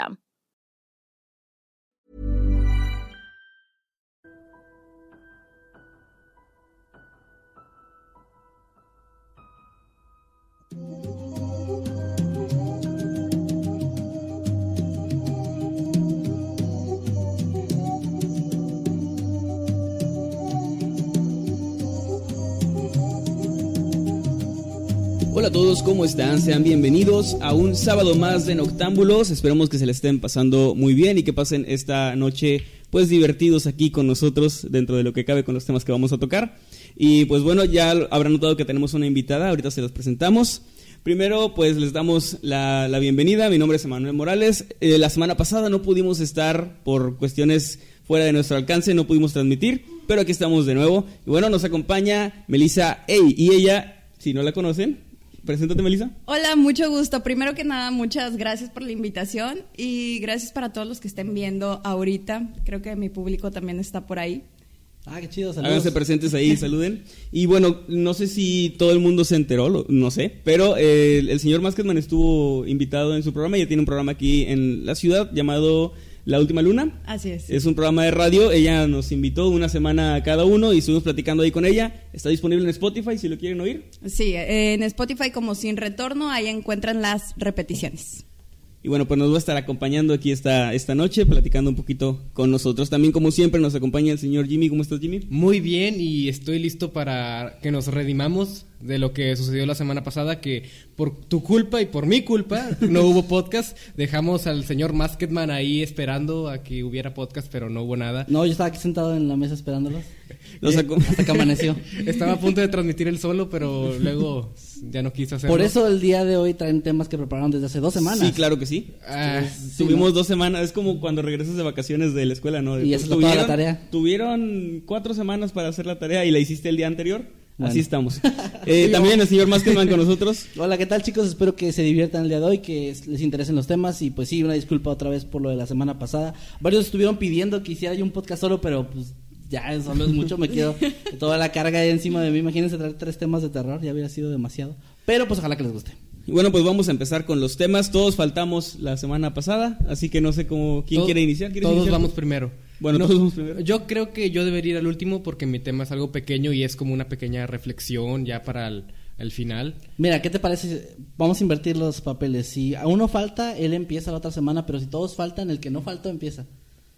system. Hola a todos, ¿cómo están? Sean bienvenidos a un sábado más de Noctámbulos. Esperemos que se le estén pasando muy bien y que pasen esta noche pues divertidos aquí con nosotros dentro de lo que cabe con los temas que vamos a tocar. Y pues bueno, ya habrán notado que tenemos una invitada, ahorita se las presentamos. Primero, pues les damos la, la bienvenida. Mi nombre es Emanuel Morales. Eh, la semana pasada no pudimos estar por cuestiones fuera de nuestro alcance, no pudimos transmitir, pero aquí estamos de nuevo. Y bueno, nos acompaña Melissa Ey, y ella, si no la conocen, Preséntate, Melissa. Hola, mucho gusto. Primero que nada, muchas gracias por la invitación y gracias para todos los que estén viendo ahorita. Creo que mi público también está por ahí. Ah, qué chido, saludos. Háganse presentes ahí, saluden. Y bueno, no sé si todo el mundo se enteró, no sé, pero eh, el, señor Masketman estuvo invitado en su programa, ya tiene un programa aquí en la ciudad llamado la Última Luna. Así es. Es un programa de radio. Ella nos invitó una semana a cada uno y estuvimos platicando ahí con ella. Está disponible en Spotify si lo quieren oír. Sí, en Spotify como Sin Retorno, ahí encuentran las repeticiones. Y bueno, pues nos va a estar acompañando aquí esta, esta noche, platicando un poquito con nosotros. También, como siempre, nos acompaña el señor Jimmy. ¿Cómo estás, Jimmy? Muy bien, y estoy listo para que nos redimamos de lo que sucedió la semana pasada, que por tu culpa y por mi culpa no hubo podcast. Dejamos al señor Masketman ahí esperando a que hubiera podcast, pero no hubo nada. No, yo estaba aquí sentado en la mesa esperándolos. hasta que amaneció. Estaba a punto de transmitir el solo, pero luego ya no quiso hacerlo. Por eso el día de hoy traen temas que prepararon desde hace dos semanas. Sí, claro que sí. Ah, tuvimos dos semanas, es como cuando regresas de vacaciones de la escuela, ¿no? Y eso es la tarea. Tuvieron cuatro semanas para hacer la tarea y la hiciste el día anterior. Así estamos. Eh, también el señor Maskelman con nosotros. Hola, ¿qué tal chicos? Espero que se diviertan el día de hoy, que les interesen los temas y pues sí, una disculpa otra vez por lo de la semana pasada. Varios estuvieron pidiendo que hiciera yo un podcast solo, pero pues ya solo es mucho, me quedo toda la carga ahí encima de mí. Imagínense traer tres temas de terror, ya hubiera sido demasiado. Pero pues ojalá que les guste. bueno, pues vamos a empezar con los temas. Todos faltamos la semana pasada, así que no sé cómo quién quiere iniciar. todos vamos primero. Bueno, todos vamos primero. Yo creo que yo debería ir al último porque mi tema es algo pequeño y es como una pequeña reflexión ya para el, final. Mira, ¿qué te parece? Vamos a invertir los papeles. Si a uno falta, él empieza la otra semana, pero si todos faltan, el que no faltó empieza.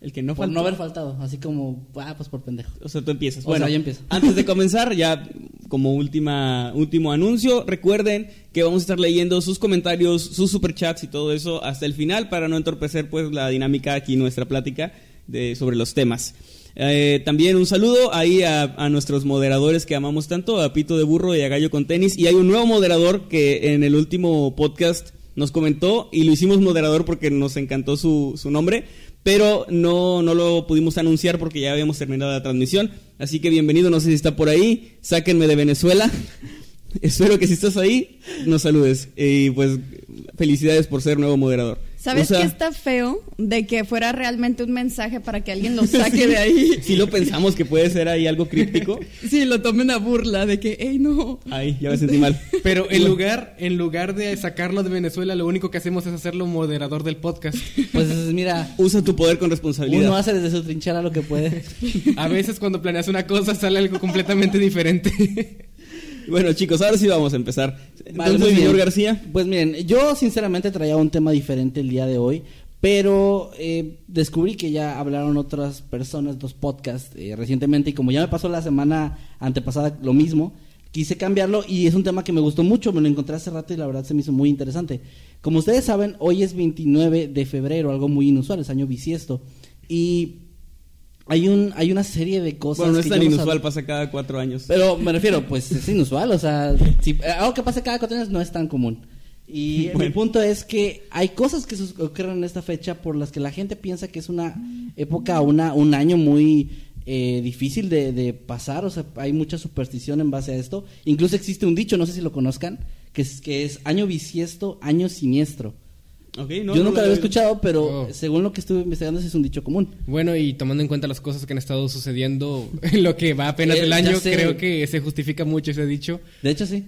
El que no por no haber faltado, así como, ah, pues por pendejo. O sea, tú empiezas. bueno, ya empiezo. Antes de comenzar, ya como última, último anuncio, recuerden que vamos a estar leyendo sus comentarios, sus superchats y todo eso hasta el final para no entorpecer pues la dinámica aquí, nuestra plática de, sobre los temas. Eh, también un saludo ahí a, a, nuestros moderadores que amamos tanto, a Pito de Burro y a Gallo con Tenis. Y hay un nuevo moderador que en el último podcast nos comentó y lo hicimos moderador porque nos encantó su, su nombre pero no, no lo pudimos anunciar porque ya habíamos terminado la transmisión. Así que bienvenido, no sé si está por ahí, sáquenme de Venezuela. Espero que si estás ahí, nos saludes. Y pues felicidades por ser nuevo moderador. ¿Sabes qué está feo? De que fuera realmente un mensaje para que alguien lo saque de ahí. Si lo pensamos que puede ser ahí algo críptico. Sí, lo tomen a burla de que, hey, no. Ay, ya me sentí mal. Pero en lugar, en lugar de sacarlo de Venezuela, lo único que hacemos es hacerlo moderador del podcast. Pues mira. Usa tu poder con responsabilidad. Uno hace desde su trinchera lo que puede. A veces cuando planeas una cosa sale algo completamente diferente. Bueno, chicos, ahora sí vamos a empezar. Entonces, señor García. Pues miren, yo sinceramente traía un tema diferente el día de hoy, pero eh, descubrí que ya hablaron otras personas, dos podcasts eh, recientemente, y como ya me pasó la semana antepasada lo mismo, quise cambiarlo y es un tema que me gustó mucho, me lo encontré hace rato y la verdad se me hizo muy interesante. Como ustedes saben, hoy es 29 de febrero, algo muy inusual, es año bisiesto. Y hay un hay una serie de cosas Bueno, no es que tan inusual, sab- pasa cada cuatro años. pero me refiero, pues es inusual, o sea, si, algo que pasa cada cuatro años no es tan común. Y mi Bueno. punto es que hay cosas que ocurren en esta fecha por las que la gente piensa que es una época, una, un año muy eh, difícil de, de pasar, o sea, hay mucha superstición en base a esto. Incluso existe un dicho, no sé si lo conozcan, que es, que es año bisiesto, año siniestro. No, Yo no nunca lo había escuchado, pero Oh. según lo que estuve investigando, ese es un dicho común. Bueno, y tomando en cuenta las cosas que han estado sucediendo en lo que va apenas Eh, el año, sé. creo que se justifica mucho ese dicho. De hecho, sí.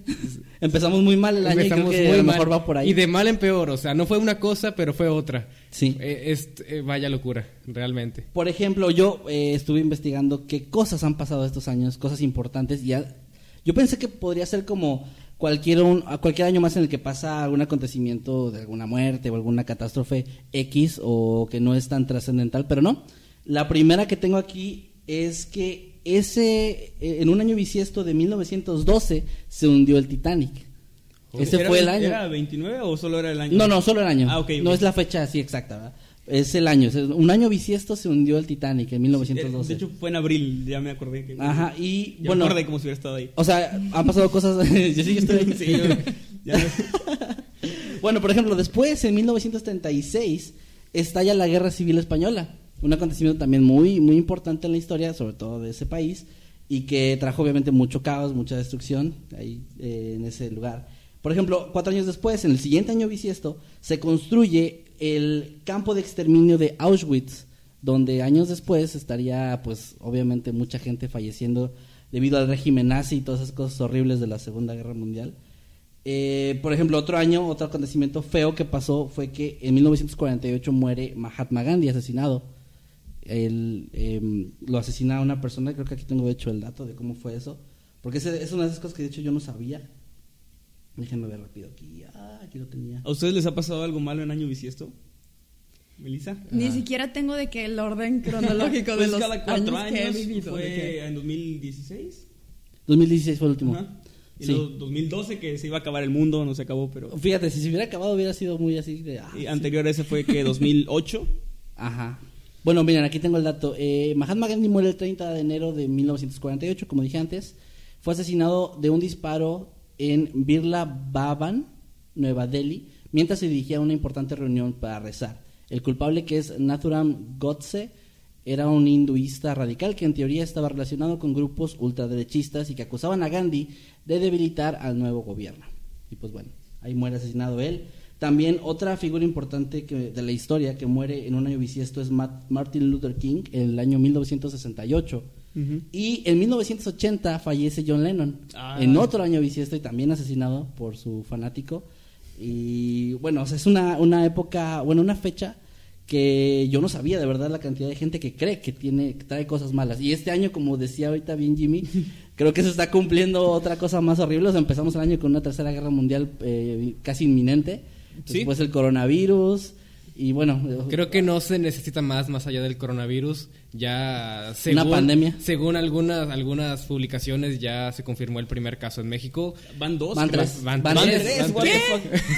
Empezamos muy mal el año y creo Empezamos a muy lo mal. mejor va por ahí. Y de mal en peor, o sea, no fue una cosa, pero fue otra. Sí. Eh, es, eh, vaya locura, realmente. Por ejemplo, yo eh, estuve investigando qué cosas han pasado estos años, cosas importantes. Y ya- yo pensé que podría ser como cualquier, un- a cualquier año más en el que pasa algún acontecimiento de alguna muerte o alguna catástrofe X o que no es tan trascendental, pero no. La primera que tengo aquí es que ese eh, en un año bisiesto de 1912 se hundió el Titanic. Ese ¿Era- fue el año. ¿Era 29 o solo era el año? No, no, solo el año. Ah, No es la fecha así exacta, ¿verdad? Es el año. es un año bisiesto se hundió el Titanic en 1912. De hecho, fue en abril, ya me acordé. Que, Ajá, y ya bueno. me acordé como si hubiera estado ahí. O sea, han pasado cosas. yo sí, yo estoy ahí. Sí, yo- ya no- Bueno, por ejemplo, después, en 1936, estalla la Guerra Civil Española. Un acontecimiento también muy, muy importante en la historia, sobre todo de ese país, y que trajo obviamente mucho caos, mucha destrucción ahí eh, en ese lugar. Por ejemplo, cuatro años después, en el siguiente año bisiesto, se construye el campo de exterminio de Auschwitz, donde años después estaría, pues, obviamente mucha gente falleciendo debido al régimen nazi y todas esas cosas horribles de la Segunda Guerra Mundial. Eh, por ejemplo, otro año, otro acontecimiento feo que pasó fue que en 1948 muere Mahatma Gandhi asesinado. Em, lo asesina una persona, creo que aquí tengo hecho el dato de cómo fue eso, porque es una de esas cosas que de hecho yo no sabía. Déjenme ver rápido aquí. Ah, aquí lo tenía. ¿A ustedes les ha pasado algo malo en año bisiesto? ¿Melissa? Ni siquiera tengo de que el orden cronológico de Pues los cada cuatro años, que he años, vivido. de fue que- en 2016. 2016 fue el último. Ajá. Y Sí. luego 2012 que se iba a acabar el mundo, no se acabó, pero... Fíjate, si se hubiera acabado hubiera sido muy así de... ah, Y sí. anterior a ese fue que 2008. Ajá. Bueno, miren, aquí tengo el dato. Eh, Mahatma Gandhi muere el 30 de enero de 1948, como dije antes. Fue asesinado de un disparo en Birla Bhavan, Nueva Delhi, mientras se dirigía a una importante reunión para rezar. El culpable, que es Nathuram Godse, era un hinduista radical que en teoría estaba relacionado con grupos ultraderechistas y que acusaban a Gandhi de debilitar al nuevo gobierno. Y pues bueno, ahí muere asesinado él. También otra figura importante que, de la historia que muere en un año bisiesto es Martin Luther King en el año 1968. Y en 1980 fallece John Lennon Ah. en otro año bisiesto y también asesinado por su fanático. Y bueno, o sea, es una, una época, bueno, una fecha que yo no sabía de verdad la cantidad de gente que cree que tiene que trae cosas malas. Y este año, como decía ahorita bien Jimmy, creo que se está cumpliendo otra cosa más horrible. O sea, empezamos el año con una tercera guerra mundial eh, casi inminente. Sí. Después el coronavirus. Y bueno, Creo que no se necesita más más allá del coronavirus. Ya según, pandemia. Según algunas algunas publicaciones ya se confirmó el primer caso en México. Van dos. Van tres. Van Van tres. tres. Van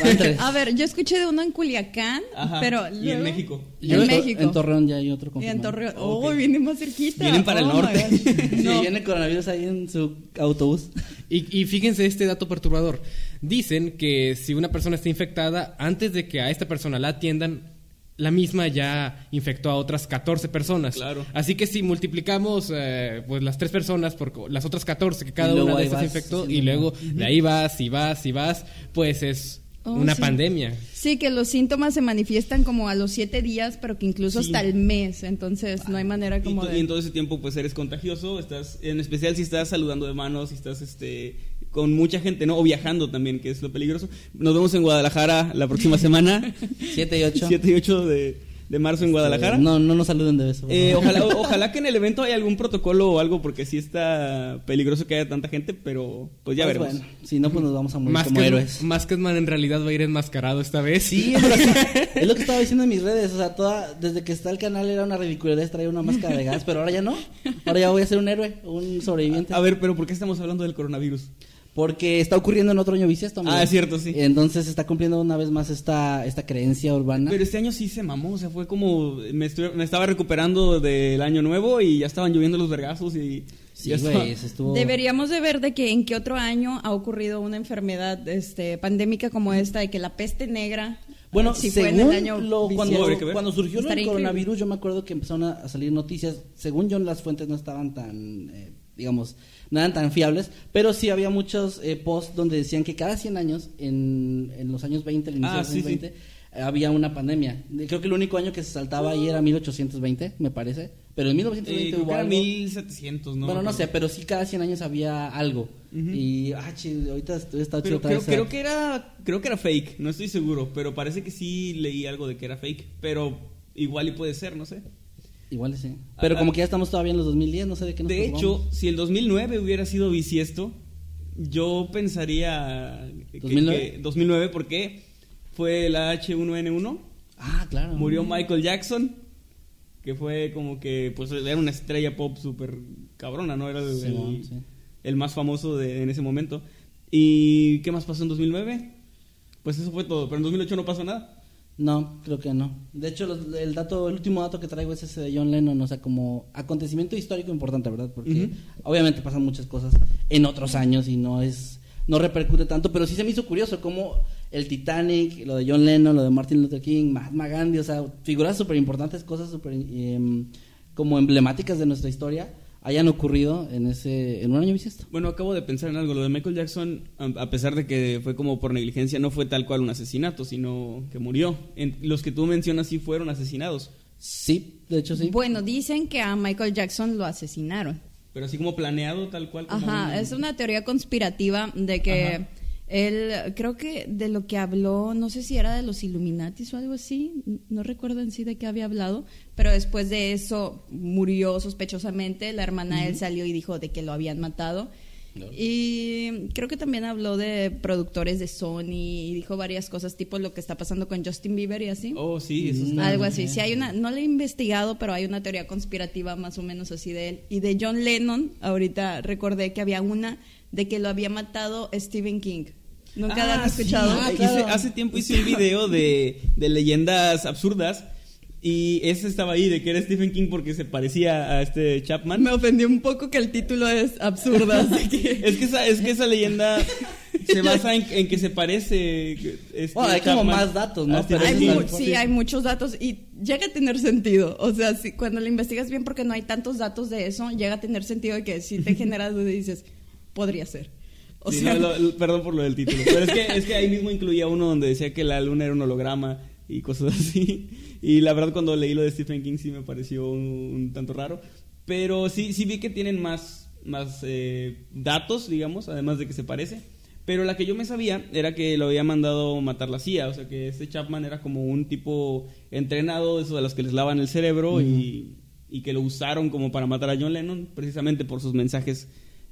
van tres. A ver, yo escuché de uno en Culiacán, Ajá. pero Y en luego- México. En México. En Torreón ya hay otro Y en confirmado. Torreón. Ok. Oh, viene más cerquita. Vienen para el Oh, my norte. God. Sí, No. viene el coronavirus ahí en su autobús. Y, y fíjense este dato perturbador. Dicen que si una persona está infectada, antes de que a esta persona la atiendan, la misma ya infectó a otras 14 personas. Claro. Así que si multiplicamos eh, pues las tres personas por co- las otras 14 que cada Y una de vas infectó y luego de ahí vas y vas y vas, pues es Oh, una sí. pandemia. Sí, que los síntomas se manifiestan como a los siete días, pero que incluso Sí. hasta el mes. Entonces, no hay manera Y, como to- de. y en todo ese tiempo pues eres contagioso, estás en especial si estás saludando de manos, si estás este con mucha gente, ¿no? O viajando también, que es lo peligroso. Nos vemos en Guadalajara la próxima semana, 7 y 8. 7 y 8 de, de marzo en Guadalajara. No, no nos saluden de beso. Eh, ojalá, o- ojalá que en el evento haya algún protocolo o algo, porque sí está peligroso que haya tanta gente, pero pues ya Pues veremos. bueno, si no, pues nos vamos a morir como Masked- héroes. Maskedman en realidad va a ir enmascarado esta vez. Sí, es lo, que, es lo que estaba diciendo en mis redes. O sea, toda, desde que está el canal era una ridiculez traer una máscara de gas, pero ahora ya no. Ahora ya voy a ser un héroe, un sobreviviente. A ver, pero ¿por qué estamos hablando del coronavirus? Porque está ocurriendo en otro año bisiesto. amigo. Ah, es cierto, sí. Entonces está cumpliendo una vez más esta, esta creencia urbana. Pero este año sí se mamó, o sea, fue como me, estuve- me estaba recuperando del año nuevo y ya estaban lloviendo los vergazos y sí, güey, estuvo... Deberíamos de ver de que en qué otro año ha ocurrido una enfermedad este, pandémica como esta, de que la peste negra. Bueno, si fue según en el año lo, cuando, cuando surgió increíble. coronavirus, yo me acuerdo que empezaron a, a salir noticias. Según yo, las fuentes no estaban tan, eh, digamos, no eran tan fiables, pero sí había muchos eh, posts donde decían que cada 100 años, en, en los años 20, el inicio Ah, de los años sí, sí. 20, eh, había una pandemia. Creo que el único año que se saltaba ahí era 1820, me parece. Pero en Eh, 1920 creo hubo que era algo. 1700, ¿no? bueno, no Pero- sé, pero sí cada 100 años había algo. Y, ah, chi, ahorita estoy está chido creo, creo ah. que era creo que era fake, no estoy seguro, pero parece que sí leí algo de que era fake, pero igual y puede ser, no sé. Igual sí. Pero Ah, como que ya estamos todavía en los 2010, no sé de qué nos De hecho, si el 2009 hubiera sido bisiesto, yo pensaría que, 2009. que 2009 porque fue la H1N1, Ah, claro. murió Michael Jackson, que fue como que pues era una estrella pop súper cabrona, ¿no? Era el, Simón, el- sí. el más famoso de, en ese momento. ¿Y qué más pasó en 2009? Pues eso fue todo, pero en 2008 no pasó nada. No, creo que no. De hecho, los- el dato, el último dato que traigo es ese de John Lennon, o sea, como acontecimiento histórico importante, ¿verdad? Porque obviamente pasan muchas cosas en otros años y no es, no repercute tanto, pero sí se me hizo curioso cómo el Titanic, lo de John Lennon, lo de Martin Luther King, Mahatma Gandhi, o sea, figuras súper importantes, cosas súper em, como emblemáticas de nuestra historia, hayan ocurrido en ese, en un año bisiesto. Bueno, acabo de pensar en algo. Lo de Michael Jackson, a pesar de que fue como por negligencia, no fue tal cual un asesinato, sino que murió. En- los que tú mencionas sí fueron asesinados. Sí, de hecho sí. Bueno, dicen que a Michael Jackson lo asesinaron. Pero así como planeado, tal cual. Como Ajá, un- es una teoría conspirativa de que Ajá. Él, creo que de lo que habló, no sé si era de los Illuminatis o algo así, no recuerdo en sí de qué había hablado, pero después de eso murió sospechosamente, la hermana de él salió y dijo de que lo habían matado. Y creo que también habló de productores de Sony y dijo varias cosas, tipo lo que está pasando con Justin Bieber y así. Oh, sí, eso está. Algo así. Sí, hay una, no le he investigado, pero hay una teoría conspirativa más o menos así de él. Y de John Lennon, ahorita recordé que había una de que lo había matado Stephen King. ¿Nunca la Ah, han escuchado? sí. Ah, Hice- hace tiempo hice un video de, de leyendas absurdas. Y ese estaba ahí, de que era Stephen King porque se parecía a este Chapman. Me ofendió un poco que el título es absurdo, así que... Es que esa, es que esa leyenda se basa en, en que se parece. este Bueno, hay como más datos, ¿no? Hay mu- sí, hay muchos datos y llega a tener sentido. O sea, si, cuando lo investigas bien, porque no hay tantos datos de eso, llega a tener sentido de que si te generas duda y dices, podría ser. O Sí, sea, no, lo- lo- perdón por lo del título. Pero es que, es que ahí mismo incluía uno donde decía que la luna era un holograma y cosas así. Y la verdad, cuando leí lo de Stephen King, sí me pareció un, un tanto raro. Pero sí, sí vi que tienen más, más eh, datos, digamos, además de que se parece. Pero la que yo me sabía era que lo había mandado matar la CIA. O sea, que este Chapman era como un tipo entrenado, eso de los que les lavan el cerebro y, y que lo usaron como para matar a John Lennon, precisamente por sus mensajes.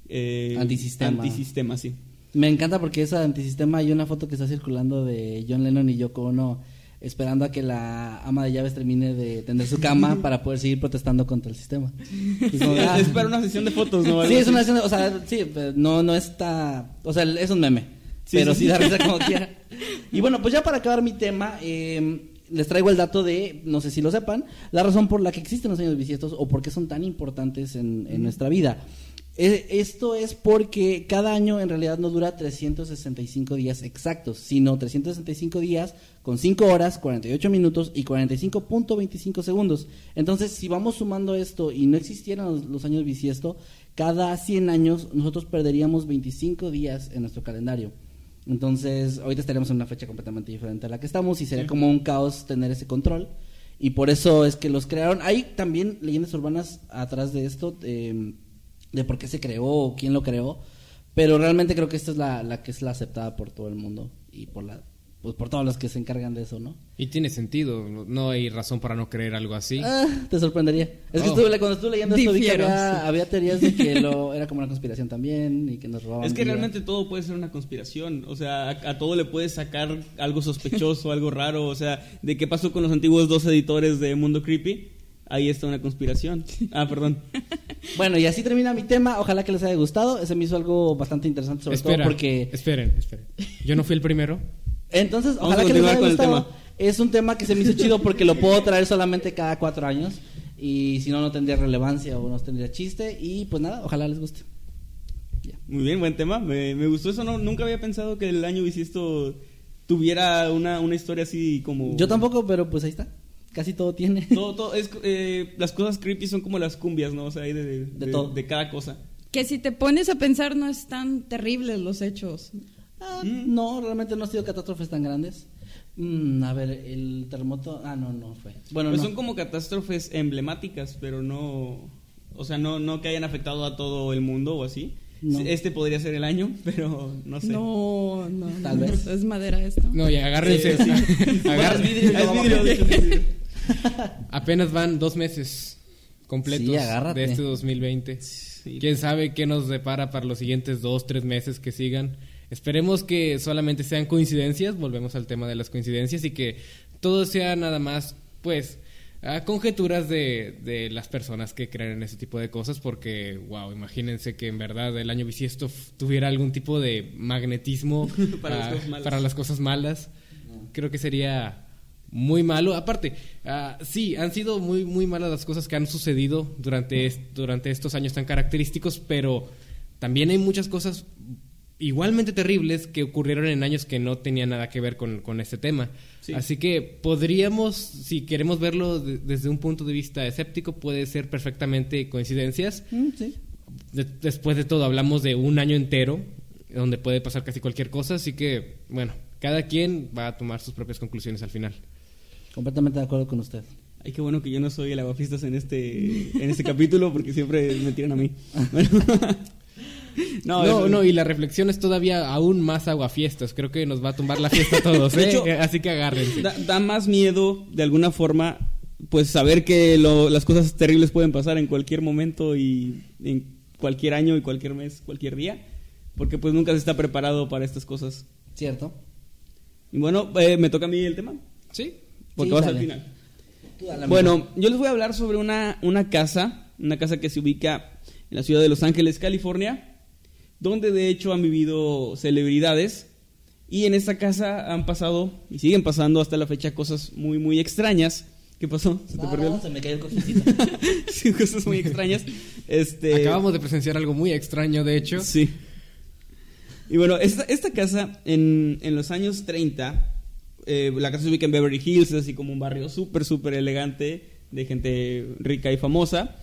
Eh, Antisistema. Antisistema, sí. Me encanta porque esa antisistema hay una foto que está circulando de John Lennon y Yoko Ono esperando a que la ama de llaves termine de tender su cama para poder seguir protestando contra el sistema. Es como, ah, es para una sesión de fotos, ¿no? Sí, es una así. escena, o sea, sí, no, no está, o sea, es un meme, Sí, pero sí, sí, sí. da risa como quiera. Y bueno, pues ya para acabar mi tema, eh, les traigo el dato de, no sé si lo sepan, la razón por la que existen los años bisiestos o por qué son tan importantes en, en nuestra vida. Esto es porque cada año en realidad no dura 365 días exactos, sino 365 días con 5 horas, 48 minutos y 45.25 segundos. Entonces, si vamos sumando esto y no existieran los, los años bisiesto, cada 100 años nosotros perderíamos 25 días en nuestro calendario. Entonces, ahorita estaríamos en una fecha completamente diferente a la que estamos y sería Sí. como un caos tener ese control. Y por eso es que los crearon. Hay también leyendas urbanas atrás de esto, eh, de por qué se creó o quién lo creó. Pero realmente creo que esta es la, la que es la aceptada por todo el mundo y por la pues por todos los que se encargan de eso, ¿no? Y tiene sentido, no- hay razón para no creer algo así. Ah, te sorprendería. Es que Oh. estuve, cuando estuve leyendo esto vi que había, teorías de que lo, era como una conspiración también y que nos robaban. Es que vida. realmente todo puede ser una conspiración. O sea, a, a todo le puedes sacar algo sospechoso, algo raro. O sea, de qué pasó con los antiguos dos editores de Mundo Creepy. Ahí está una conspiración. Ah, perdón. Bueno, y así termina mi tema. Ojalá que les haya gustado. Ese me hizo algo bastante interesante, sobre Espera, todo porque. Esperen, esperen. Yo no fui el primero. Entonces, Vamos ojalá a que les continuar haya con el gustado. tema. Es un tema que se me hizo chido porque lo puedo traer solamente cada cuatro años. Y si no, no tendría relevancia o no tendría chiste. Y pues nada, ojalá les guste. Ya. Muy bien, buen tema. Me, me gustó eso. No, nunca había pensado que el año bisiesto tuviera una, una historia así como... Yo tampoco, pero pues ahí está. Casi todo tiene. Todo, todo, es, eh, las cosas creepy son como las cumbias, ¿no? O sea, hay de, de, De de- todo. de cada cosa. Que si te pones a pensar no es tan terribles los hechos. Ah, No, realmente no ha sido catástrofes tan grandes. Mm, a ver, el terremoto. Ah, no, no fue. Bueno, Pues no. son como catástrofes emblemáticas, pero no... O sea, no, no que hayan afectado a todo el mundo o así. No. Este podría ser el año, pero no sé. No, no, Tal no, vez. Es madera esto. No, ya agárrense. Sí, Es vidrio, no, es vidrio, es vidrio. Apenas van dos meses completos Sí, de este 2020. Sí. Quién sabe qué nos depara para los siguientes dos, tres meses que sigan. Esperemos que solamente sean coincidencias, volvemos al tema de las coincidencias y que todo sea nada más, pues, ah, conjeturas de, de las personas que creen en ese tipo de cosas, porque, wow, imagínense que en verdad el año bisiesto tuviera algún tipo de magnetismo Para las cosas malas. para las cosas malas. Creo que sería muy malo. Aparte, ah, sí, han sido muy, muy malas las cosas que han sucedido durante, est- durante estos años tan característicos, pero también hay muchas cosas igualmente terribles que ocurrieron en años que no tenían nada que ver con, con este tema. Sí. Así que podríamos, si queremos verlo de- desde un punto de vista escéptico, puede ser perfectamente coincidencias. Mm, sí. De- después de todo, hablamos de un año entero donde puede pasar casi cualquier cosa, así que, bueno, cada quien va a tomar sus propias conclusiones al final. Completamente de acuerdo con usted. Ay, qué bueno que yo no soy el aguafiestas en este, en este capítulo porque siempre me tiran a mí. Bueno. No, no, y la reflexión es todavía aún más aguafiestas. Creo que nos va a tumbar la fiesta a todos, De ¿eh? hecho, Así que agárrense. Da, da más miedo, de alguna forma, pues saber que lo- las cosas terribles pueden pasar en cualquier momento y en cualquier año y cualquier mes, cualquier día, porque pues nunca se está preparado para estas cosas. ¿Cierto? Y bueno, eh, me toca a mí el tema, Sí. Porque Sí, vas dale. al final. Tú dale, Bueno, yo les voy a hablar sobre una, una casa, una casa que se ubica en la ciudad de Los Ángeles, California, donde de hecho han vivido celebridades. Y en esta casa han pasado y siguen pasando hasta la fecha cosas muy, muy extrañas. ¿Qué pasó? ¿Se te No, perdió? no, se me cayó el cojecito. sí, cosas muy extrañas. Este, Acabamos de presenciar algo muy extraño, de hecho. Sí. Y bueno, esta, esta casa en, en los años 30, eh, la casa se ubica en Beverly Hills, es así como un barrio súper, súper elegante de gente rica y famosa.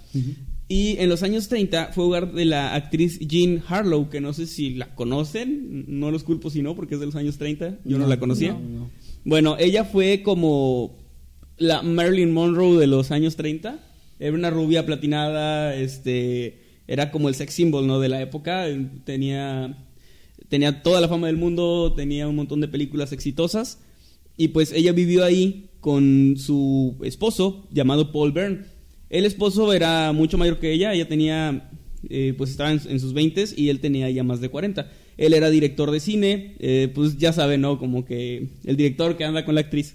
Y en los años 30 fue hogar de la actriz Jean Harlow, que no sé si la conocen, no los culpo si no, porque es de los años 30, yo no, No, la conocía. no, no. Bueno, ella fue como la Marilyn Monroe de los años 30. Era una rubia platinada, este, era como el sex symbol, ¿no? De la época. Tenía, tenía toda la fama del mundo, tenía un montón de películas exitosas. Y pues ella vivió ahí con su esposo, llamado Paul Byrne. El esposo era mucho mayor que ella, ella tenía, eh, pues estaba en, en sus 20 y él tenía ya más de 40. Él era director de cine, eh, pues ya saben, ¿no? Como que el director que anda con la actriz.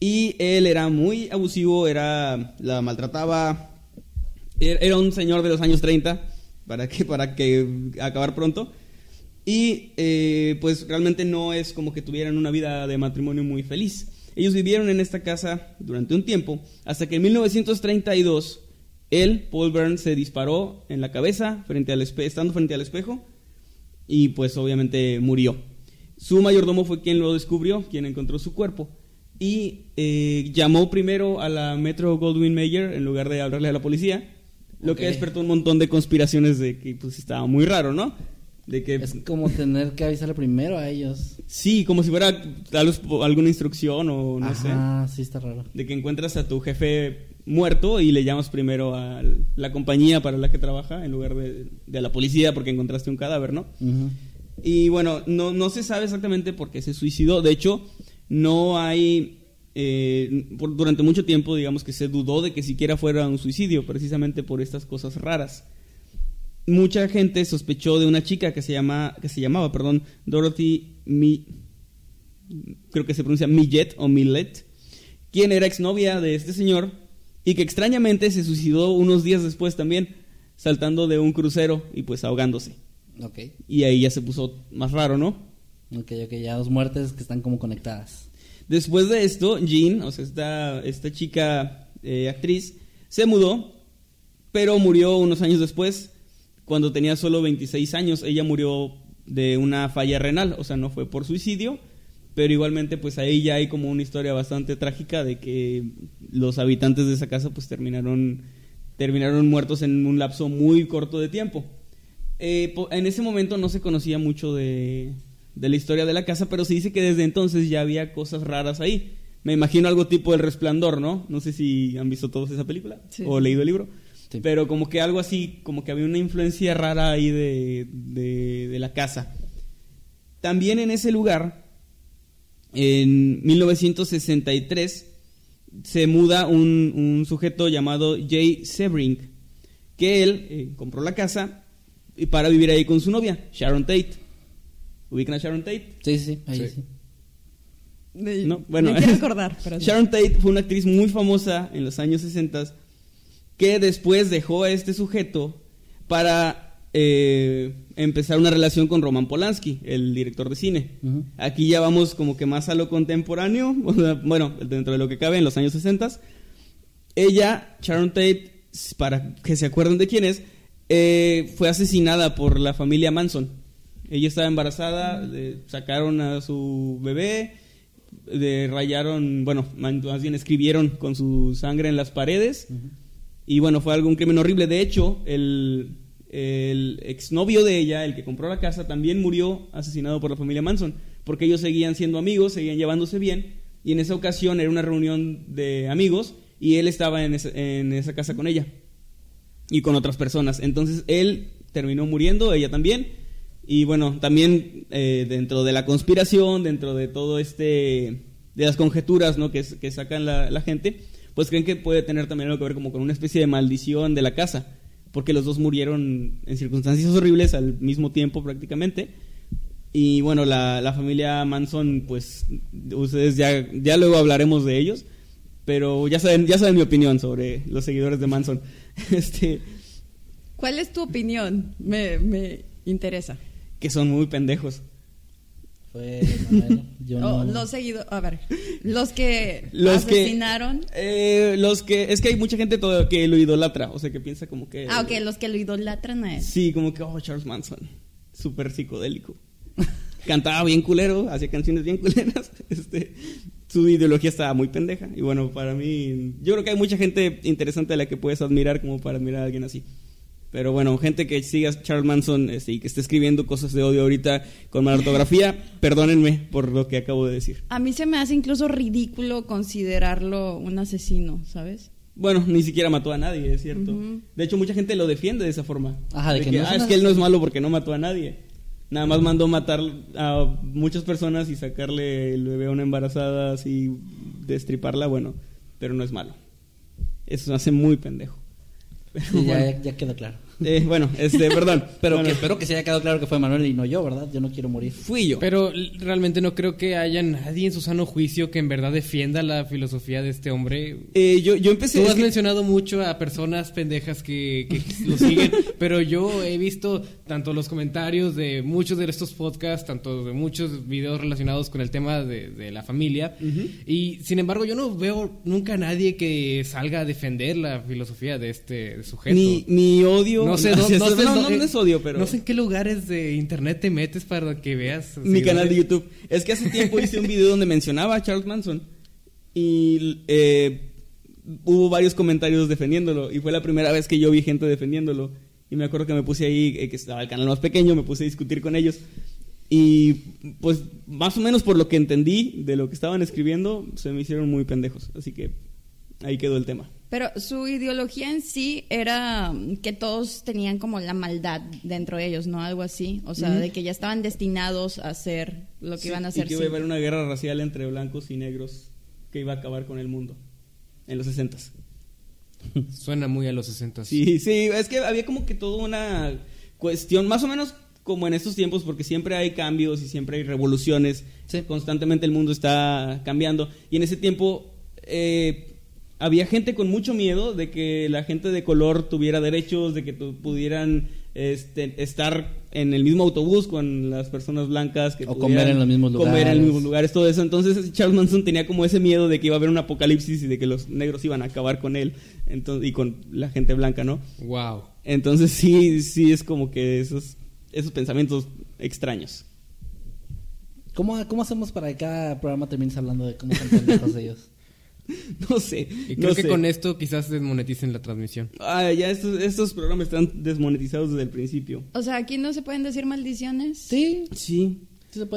Y él era muy abusivo, era la maltrataba. Era era un señor de los años 30, para que, para que acabar pronto. Y eh, pues realmente no es como que tuvieran una vida de matrimonio muy feliz. Ellos vivieron en esta casa durante un tiempo, hasta que en 1932 él, Paul Byrne, se disparó en la cabeza frente al espe- estando frente al espejo y pues obviamente murió. Su mayordomo fue quien lo descubrió, quien encontró su cuerpo y eh, llamó primero a la Metro Goldwyn Mayer en lugar de hablarle a la policía, lo que despertó un montón de conspiraciones de que pues estaba muy raro, ¿no? De que Es como tener que avisarle primero a ellos. sí, como si fuera tal vez alguna instrucción o no sé, Ajá, sí está raro. de que encuentras a tu jefe muerto y le llamas primero a la compañía para la que trabaja en lugar de, de la policía porque encontraste un cadáver, ¿no? Y bueno, no, no se sabe exactamente por qué se suicidó. De hecho, no hay. eh, por- durante mucho tiempo, digamos que se dudó de que siquiera fuera un suicidio, precisamente por estas cosas raras. Mucha gente sospechó de una chica que se llama, que se llamaba, perdón, Dorothy Mi, creo que se pronuncia Millet o Millet, quien era exnovia de este señor y que extrañamente se suicidó unos días después también. saltando de un crucero y pues ahogándose. Ok. Y ahí ya se puso más raro, ¿no? Ok, ok, ya dos muertes que están como conectadas. Después de esto, Jean, o sea, esta, esta chica eh, actriz, se mudó, pero murió unos años después, cuando tenía solo 26 años. Ella murió de una falla renal, o sea, no fue por suicidio, pero igualmente pues ahí ya hay como una historia bastante trágica de que los habitantes de esa casa pues terminaron, terminaron muertos en un lapso muy corto de tiempo. Eh, en ese momento no se conocía mucho de, de la historia de la casa, pero se dice que desde entonces ya había cosas raras ahí. Me imagino algo tipo El Resplandor, ¿no? No sé si han visto todos esa película Sí. o leído el libro. Sí. Pero como que algo así, como que había una influencia rara ahí de, de, de la casa. También en ese lugar, en 1963, se muda un, un sujeto llamado Jay Sebring, que él eh, compró la casa y para vivir ahí con su novia, Sharon Tate. ¿Ubican a Sharon Tate? Sí, sí, sí, ahí sí. No, bueno, me quiero acordar, pero sí. Sharon Tate fue una actriz muy famosa en los años 60 que después dejó a este sujeto para eh, empezar una relación con Roman Polanski, el director de cine. Aquí ya vamos como que más a lo contemporáneo, bueno, dentro de lo que cabe en los años 60. Ella, Sharon Tate, para que se acuerden de quién es, eh, fue asesinada por la familia Manson. Ella estaba embarazada, sacaron a su bebé, de rayaron, bueno, más bien escribieron con su sangre en las paredes. Y bueno, fue algo, un crimen horrible. De hecho, el, el exnovio de ella, el que compró la casa, también murió asesinado por la familia Manson, porque ellos seguían siendo amigos, seguían llevándose bien, y en esa ocasión era una reunión de amigos, y él estaba en esa, casa con ella, y con otras personas. Entonces él terminó muriendo, ella también, y bueno, también eh, dentro de la conspiración, dentro de todo este, de las conjeturas ¿no? que, sacan la gente, pues creen que puede tener también algo que ver como con una especie de maldición de la casa, porque los dos murieron en circunstancias horribles al mismo tiempo prácticamente. Y bueno, la, la familia Manson, pues ustedes ya, ya luego hablaremos de ellos, pero ya saben, ya saben mi opinión sobre los seguidores de Manson. Este, ¿Cuál es tu opinión? Me, me interesa. que son muy pendejos. Manuel, yo Oh, no- los seguidos, a ver, los que Los que- asesinaron. Eh, los que es que hay mucha gente todo que lo idolatra, o sea, que piensa como que Ah, ok, los que lo idolatran a él. Sí, como que oh, Charles Manson, súper psicodélico. Cantaba bien culero, hacía canciones bien culeras. Este, su ideología estaba muy pendeja y bueno, para mí yo creo que hay mucha gente interesante a la que puedes admirar como para admirar a alguien así. Pero bueno, gente que siga a Charles Manson este, y que esté escribiendo cosas de odio ahorita con mala ortografía, perdónenme por lo que acabo de decir. A mí se me hace incluso ridículo considerarlo un asesino, ¿sabes? Bueno, ni siquiera mató a nadie, es cierto. De hecho, mucha gente lo defiende de esa forma. Ajá, de que no es ah, es que él no es malo porque no mató a nadie. Nada más mandó matar a muchas personas y sacarle el bebé a una embarazada así, destriparla, bueno, pero no es malo. Eso me hace muy pendejo. Pero Sí, ya, bueno, ya- ya quedó claro. Eh, bueno, este, perdón. Pero Bueno, que espero que se haya quedado claro que fue Manuel y no yo, ¿verdad? Yo no quiero morir. fui yo. Pero realmente no creo que haya nadie en su sano juicio que en verdad defienda la filosofía de este hombre. Eh, yo, yo empecé... Tú has que- mencionado mucho a personas pendejas que, que lo siguen, pero yo he visto tanto los comentarios de muchos de estos podcasts, tanto de muchos videos relacionados con el tema de, de la familia, y sin embargo yo no veo nunca a nadie que salga a defender la filosofía de este sujeto. mi, mi odio... no sé, no, no, no sé no, dónde- no es odio, pero... No sé en qué lugares de internet te metes para que veas. mi canal de. YouTube. Es que hace tiempo hice un video donde mencionaba a Charles Manson y eh, hubo varios comentarios defendiéndolo y fue la primera vez que yo vi gente defendiéndolo y me acuerdo que me puse ahí, eh, que estaba el canal más pequeño, me puse a discutir con ellos y pues más o menos por lo que entendí de lo que estaban escribiendo se me hicieron muy pendejos, así que ahí quedó el tema. Pero su ideología en sí era mm, que todos tenían como la maldad dentro de ellos, ¿no? Algo así. O sea, de que ya estaban destinados a hacer lo que Sí, iban a y hacer. que iba a haber una guerra racial entre blancos y negros que iba a acabar con el mundo en los 60 Suena muy a los 60. Sí, sí, es que había como que toda una cuestión, más o menos como en estos tiempos, porque siempre hay cambios y siempre hay revoluciones, Sí. constantemente el mundo está cambiando, y en ese tiempo eh, había gente con mucho miedo de que la gente de color tuviera derechos, de que tu- pudieran este, estar en el mismo autobús con las personas blancas, que O comer en los mismos comer en los lugares. mismos lugares, todo eso. Entonces Charles Manson tenía como ese miedo de que iba a haber un apocalipsis y de que los negros iban a acabar con él entonces, y con la gente blanca, ¿no? Wow. Entonces sí, sí es como que esos, esos pensamientos extraños. ¿Cómo, ¿Cómo hacemos para que cada programa termines hablando de cómo son pendejos ellos? No sé. Y creo no que sé. con esto quizás desmoneticen la transmisión. Ah, ya estos, estos programas están desmonetizados desde el principio. O sea, aquí no se pueden decir maldiciones. Sí, Sí.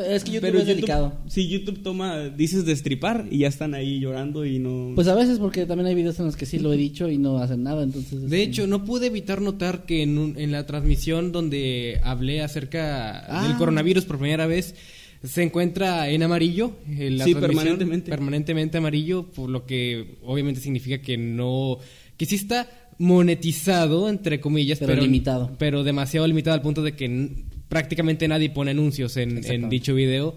es que YouTube Pero es delicado. Sí, YouTube toma, dices destripar y ya están ahí llorando y no... Pues a veces porque también hay videos en los que sí lo he dicho y no hacen nada, entonces... De hecho, no pude evitar notar que en, un- en la transmisión donde hablé acerca Ah. del coronavirus por primera vez, se encuentra en amarillo. eh, la Sí, permanentemente. Permanentemente amarillo, por lo que obviamente significa que no. que sí está monetizado, entre comillas, Pero limitado. Pero demasiado limitado al punto de que n- prácticamente nadie pone anuncios en, en dicho video.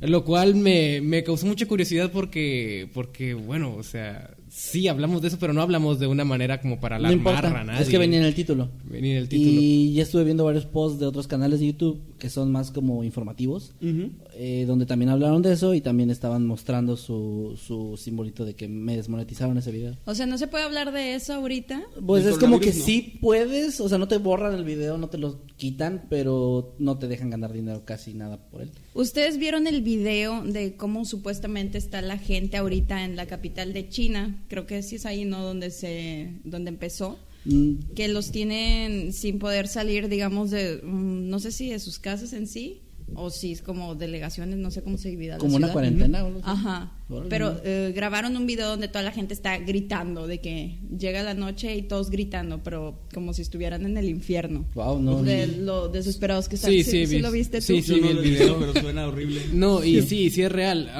Lo cual me, me causó mucha curiosidad porque, porque, bueno, o sea, sí hablamos de eso, pero no hablamos de una manera como para No alarmar importa, a nadie. es que venía en el título. Venía en el título. Y ya estuve viendo varios posts de otros canales de YouTube que son más como informativos, eh, donde también hablaron de eso y también estaban mostrando su, su simbolito de que me desmonetizaron ese video. O sea, no se puede hablar de eso ahorita. Pues ¿El es como que no? sí puedes, o sea, no te borran el video, no te lo quitan, pero no te dejan ganar dinero casi nada por él. Ustedes vieron el video de cómo supuestamente está la gente ahorita en la capital de China. Creo que sí es ahí, ¿no? Donde se, donde empezó. Mm, Que los tienen sin poder salir, digamos, de, mm, no sé si de sus casas en sí, o si es como delegaciones, no sé cómo se divide la Como una ciudad. cuarentena, o. Ajá. Órale. Pero eh, grabaron un video donde toda la gente está gritando, de que llega la noche y todos gritando, pero como si estuvieran en el infierno. Wow, no. De lo desesperados que están. Sí, ¿Sí, sí, sí vi- lo viste tú? sí, sí. Vi el video. pero suena horrible. No, y sí, sí es real.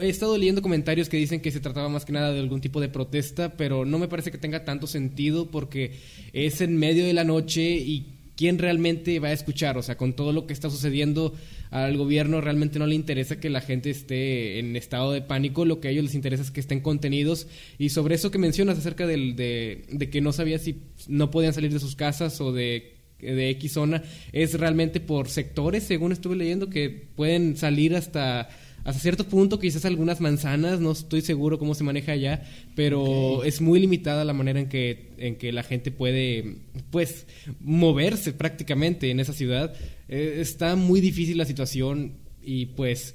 He estado leyendo comentarios que dicen que se trataba más que nada de algún tipo de protesta, pero no me parece que tenga tanto sentido porque es en medio de la noche y quién realmente va a escuchar, o sea, con todo lo que está sucediendo al gobierno realmente no le interesa que la gente esté en estado de pánico, lo que a ellos les interesa es que estén contenidos. Y sobre eso que mencionas acerca del, de, de que no sabía si no podían salir de sus casas o de de X zona es realmente por sectores, según estuve leyendo, que pueden salir hasta hasta cierto punto, quizás algunas manzanas, no estoy seguro cómo se maneja allá, pero es muy limitada la manera en que, en que la gente puede, pues, moverse prácticamente en esa ciudad. Eh, está muy difícil la situación y, pues,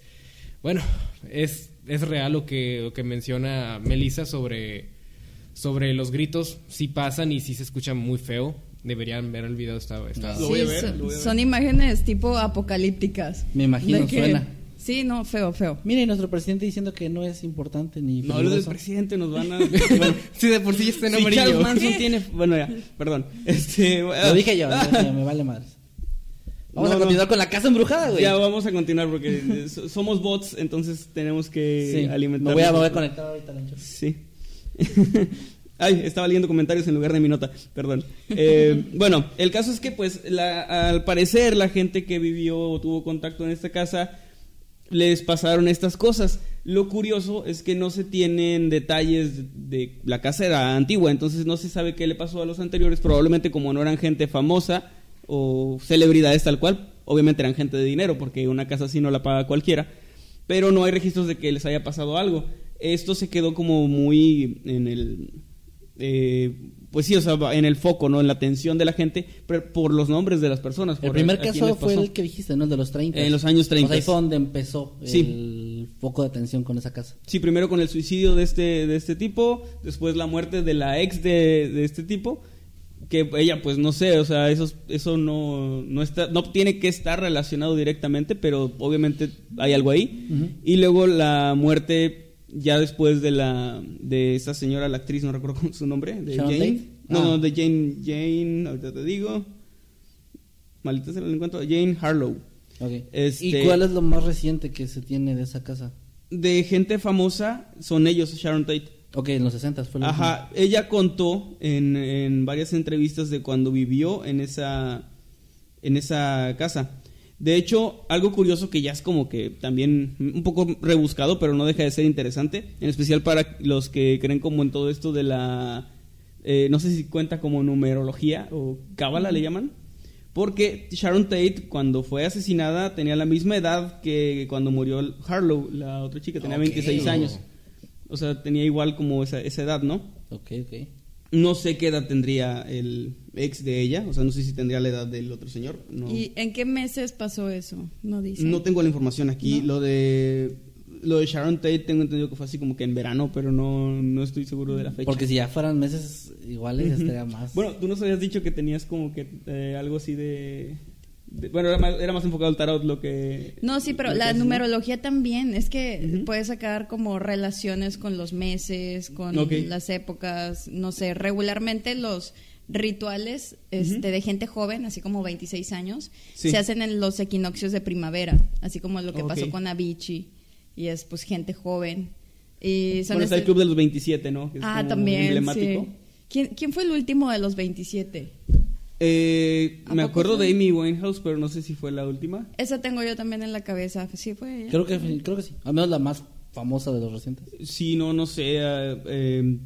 bueno, es, es real lo que, lo que menciona Melissa sobre, sobre los gritos, sí pasan y sí se escuchan muy feo. Deberían ver el video, está, está- Lo voy a ver, son, lo voy a ver. son imágenes tipo apocalípticas. Me imagino, que- suena. Sí, no, feo, feo. Mire, nuestro presidente diciendo que no es importante ni No hables del presidente, nos van a... Bueno, Sí, de por sí ya está en si amarillo. Charles Manson tiene... Bueno, ya, perdón. Este, Lo dije yo, lo me vale madres. Vamos No, a no. continuar con la casa embrujada, güey. Ya vamos a continuar porque so- somos bots, entonces tenemos que Sí, alimentar. me voy a, me voy a conectar ahorita, Lancho. Sí. Ay, estaba leyendo comentarios en lugar de mi nota, perdón. Eh, bueno, el caso es que, pues, la- al parecer, la gente que vivió o tuvo contacto en esta casa les pasaron estas cosas. Lo curioso es que no se tienen detalles de la casa era antigua, entonces no se sabe qué le pasó a los anteriores. Probablemente, como no eran gente famosa o celebridades tal cual, obviamente eran gente de dinero, porque una casa así no la paga cualquiera pero no hay registros de que les haya pasado algo. Esto se quedó como muy en el, eh, pues sí, o sea, en el foco, ¿no? En la atención de la gente pero por los nombres de las personas. El primer caso fue el que dijiste, ¿no? El de los 30. En los años 30. Pues ahí fue donde empezó Sí. el foco de atención con esa casa. Sí, primero con el suicidio de este, de este tipo, después la muerte de la ex de, de este tipo, que ella pues no sé, o sea, eso, eso no, no, está, no tiene que estar relacionado directamente, pero obviamente hay algo ahí. Y luego la muerte ya después de la de esta señora, la actriz, no recuerdo su nombre, de ¿Sharon Jane. Tate? No, Ah. no, de Jane, Jane, ahorita te digo. Maldita se la encuentro, Jane Harlow. Ok. Este- ¿Y cuál es lo más reciente que se tiene de esa casa? De gente famosa son ellos, Sharon Tate. Ok, en los 60 fue lo Ajá, ella contó en, en varias entrevistas de cuando vivió en esa, en esa casa. De hecho, algo curioso que ya es como que también un poco rebuscado, pero no deja de ser interesante, en especial para los que creen como en todo esto de la, eh, no sé si cuenta como numerología o cábala le llaman, porque Sharon Tate cuando fue asesinada tenía la misma edad que cuando murió Harlow, la otra chica, tenía Ok. 26 años. O sea, tenía igual como esa, esa edad, ¿no? Ok, ok. No sé qué edad tendría el ex de ella, o sea, no sé si tendría la edad del otro señor. No, ¿Y en qué meses pasó eso? No dice. no tengo la información aquí. ¿No? Lo de lo de Sharon Tate tengo entendido que fue así como que en verano, pero no, no estoy seguro de la fecha. Porque si ya fueran meses iguales, ya estaría más. Bueno, tú nos habías dicho que tenías como que eh, algo así de, de- Bueno, era más, era más enfocado al tarot lo que... No, sí, pero la numerología también. Es que puedes sacar como relaciones con los meses, con las épocas. No sé, regularmente los rituales este, de gente joven, así como 26 años, Sí. se hacen en los equinoccios de primavera, así como lo que pasó con Avicii. Y es pues gente joven. Y son Bueno, está el club de los 27, ¿no? Que es Ah, como también. Emblemático. sí. ¿Quién, ¿Quién fue el último de los 27? Eh, ¿A me acuerdo fue? de Amy Winehouse, pero no sé si fue la última. Esa tengo yo también en la cabeza. Sí, fue ella. Creo que, creo que sí. Al menos la más famosa de los recientes. Sí, no, no sé. eh, eh,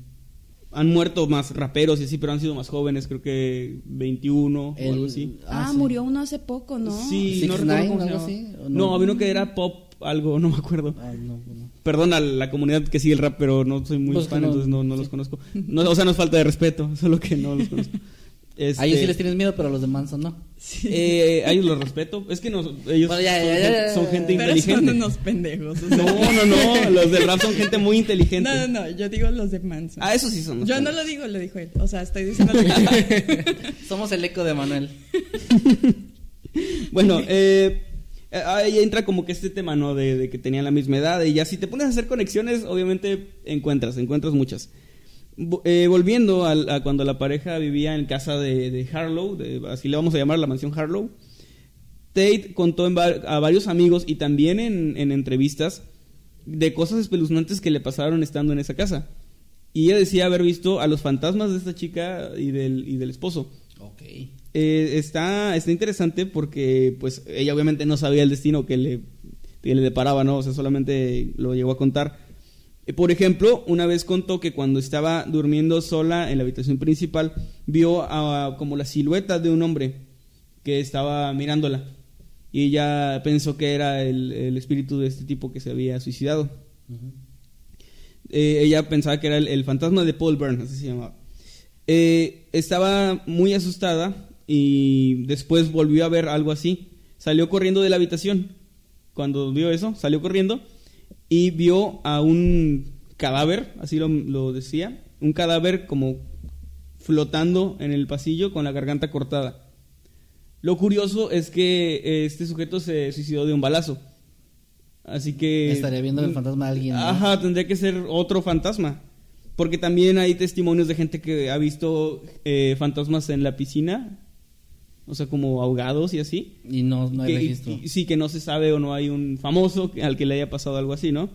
han muerto más raperos y así, pero han sido más jóvenes, creo que 21 o algo así. Ah, sí. murió uno hace poco, ¿no? Sí, Six no recuerdo Nine, cómo se algo llamaba. así, ¿o No, no? había uno que era pop, algo, no me acuerdo. Ah, no, no. Perdón a la comunidad que sigue el rap, pero no soy muy Pues fan, no- entonces no, no los conozco. No, o sea, no es falta de respeto, solo que no los conozco. Este, A ellos sí les tienes miedo, pero a los de Manson no. eh, a ellos los respeto. Es que no, ellos Bueno, ya, son, ya, ya, gente- ya, son gente Pero inteligente. son unos pendejos. o sea. No, no, no. Los del rap son gente muy inteligente. No, no, no, yo digo los de Manson. Ah, eso sí son. los yo no lo digo, lo dijo él. O sea, estoy diciendo lo que Somos el eco de Manuel. Bueno, eh, ahí entra como que este tema, ¿no? De, de que tenían la misma edad. Y ya si te pones a hacer conexiones, obviamente encuentras, encuentras muchas. Eh, volviendo a, cuando la pareja vivía en casa de, de Harlow, de- así le vamos a llamar la mansión Harlow, Tate contó en va- a varios amigos y también en, en entrevistas de cosas espeluznantes que le pasaron estando en esa casa. Y ella decía haber visto a los fantasmas de esta chica y del, y del esposo. Ok. Eh, está, está interesante porque pues ella obviamente no sabía el destino que le, que le deparaba, ¿no? O sea, solamente lo llegó a contar. Eh, Por ejemplo, una vez contó que cuando estaba durmiendo sola en la habitación principal, vio a, como la silueta de un hombre que estaba mirándola. Y ella pensó que era el, el espíritu de este tipo que se había suicidado. Eh, ella pensaba que era el, el fantasma de Paul Byrne, así se llamaba. Eh, estaba muy asustada y después volvió a ver algo así. Salió corriendo de la habitación. Cuando vio eso, salió corriendo y vio a un cadáver, así lo, lo decía, un cadáver como flotando en el pasillo con la garganta cortada. Lo curioso es que eh, este sujeto se suicidó de un balazo. Así que... Estaría viendo el fantasma de alguien. ¿no? Ajá, tendría que ser otro fantasma. Porque también hay testimonios de gente que ha visto eh, fantasmas en la piscina. O sea, como ahogados y así. Y no, no hay Que- registro. y- sí, que no se sabe o no hay un famoso al que le haya pasado algo así, ¿no?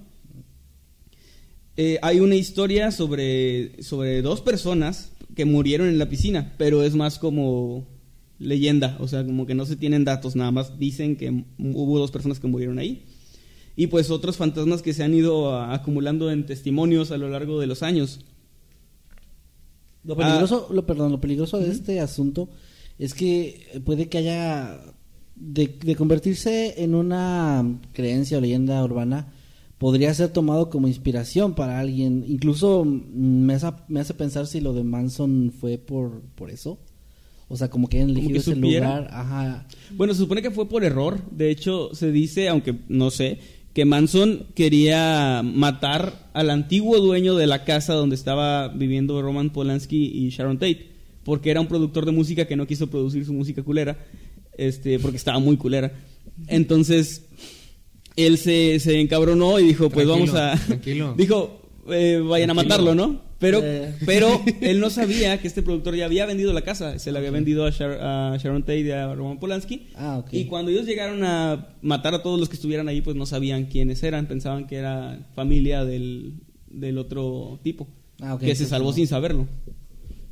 Eh, hay una historia sobre, sobre dos personas que murieron en la piscina, pero es más como leyenda, o sea, como que no se tienen datos, nada más dicen que hubo dos personas que murieron ahí. Y pues otros fantasmas que se han ido a- acumulando en testimonios a lo largo de los años. Lo peligroso, lo, perdón, lo peligroso de este asunto es que puede que haya de, de convertirse en una creencia o leyenda urbana podría ser tomado como inspiración para alguien. Incluso me hace, me hace pensar si lo de Manson fue por, por eso. O sea, como que hayan elegido que ese lugar. Ajá. Bueno, se supone que fue por error. De hecho, se dice, aunque no sé, que Manson quería matar al antiguo dueño de la casa donde estaba viviendo Roman Polanski y Sharon Tate, porque era un productor de música que no quiso producir su música culera, este, porque estaba muy culera. Entonces, él se, se encabronó y dijo, pues Tranquilo, vamos a... tranquilo. dijo, eh, vayan a matarlo, ¿no? Pero, Eh. pero él no sabía que este productor ya había vendido la casa. Se la había vendido a, Shar- a Sharon Tate y a Roman Polanski. Ah, ok. Y cuando ellos llegaron a matar a todos los que estuvieran ahí, pues no sabían quiénes eran. Pensaban que era familia del, del otro tipo. Ah, ok, que se salvó no. sin saberlo.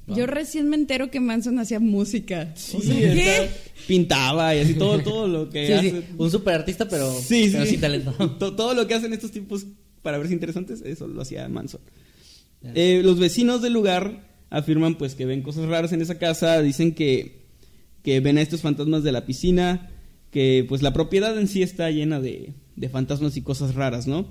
Yo recién me entero que Manson hacía música. O sea, Sí, ¿Qué? está- pintaba y así todo, todo lo que Sí, hace. sí, un super artista, pero, Sí, pero sí. sin talento. To- Todo lo que hacen estos tipos para verse interesantes, eso lo hacía Manson. Eh, los vecinos del lugar afirman pues que ven cosas raras en esa casa, dicen que, que ven a estos fantasmas de la piscina, que pues la propiedad en sí está llena de, de fantasmas y cosas raras, ¿no?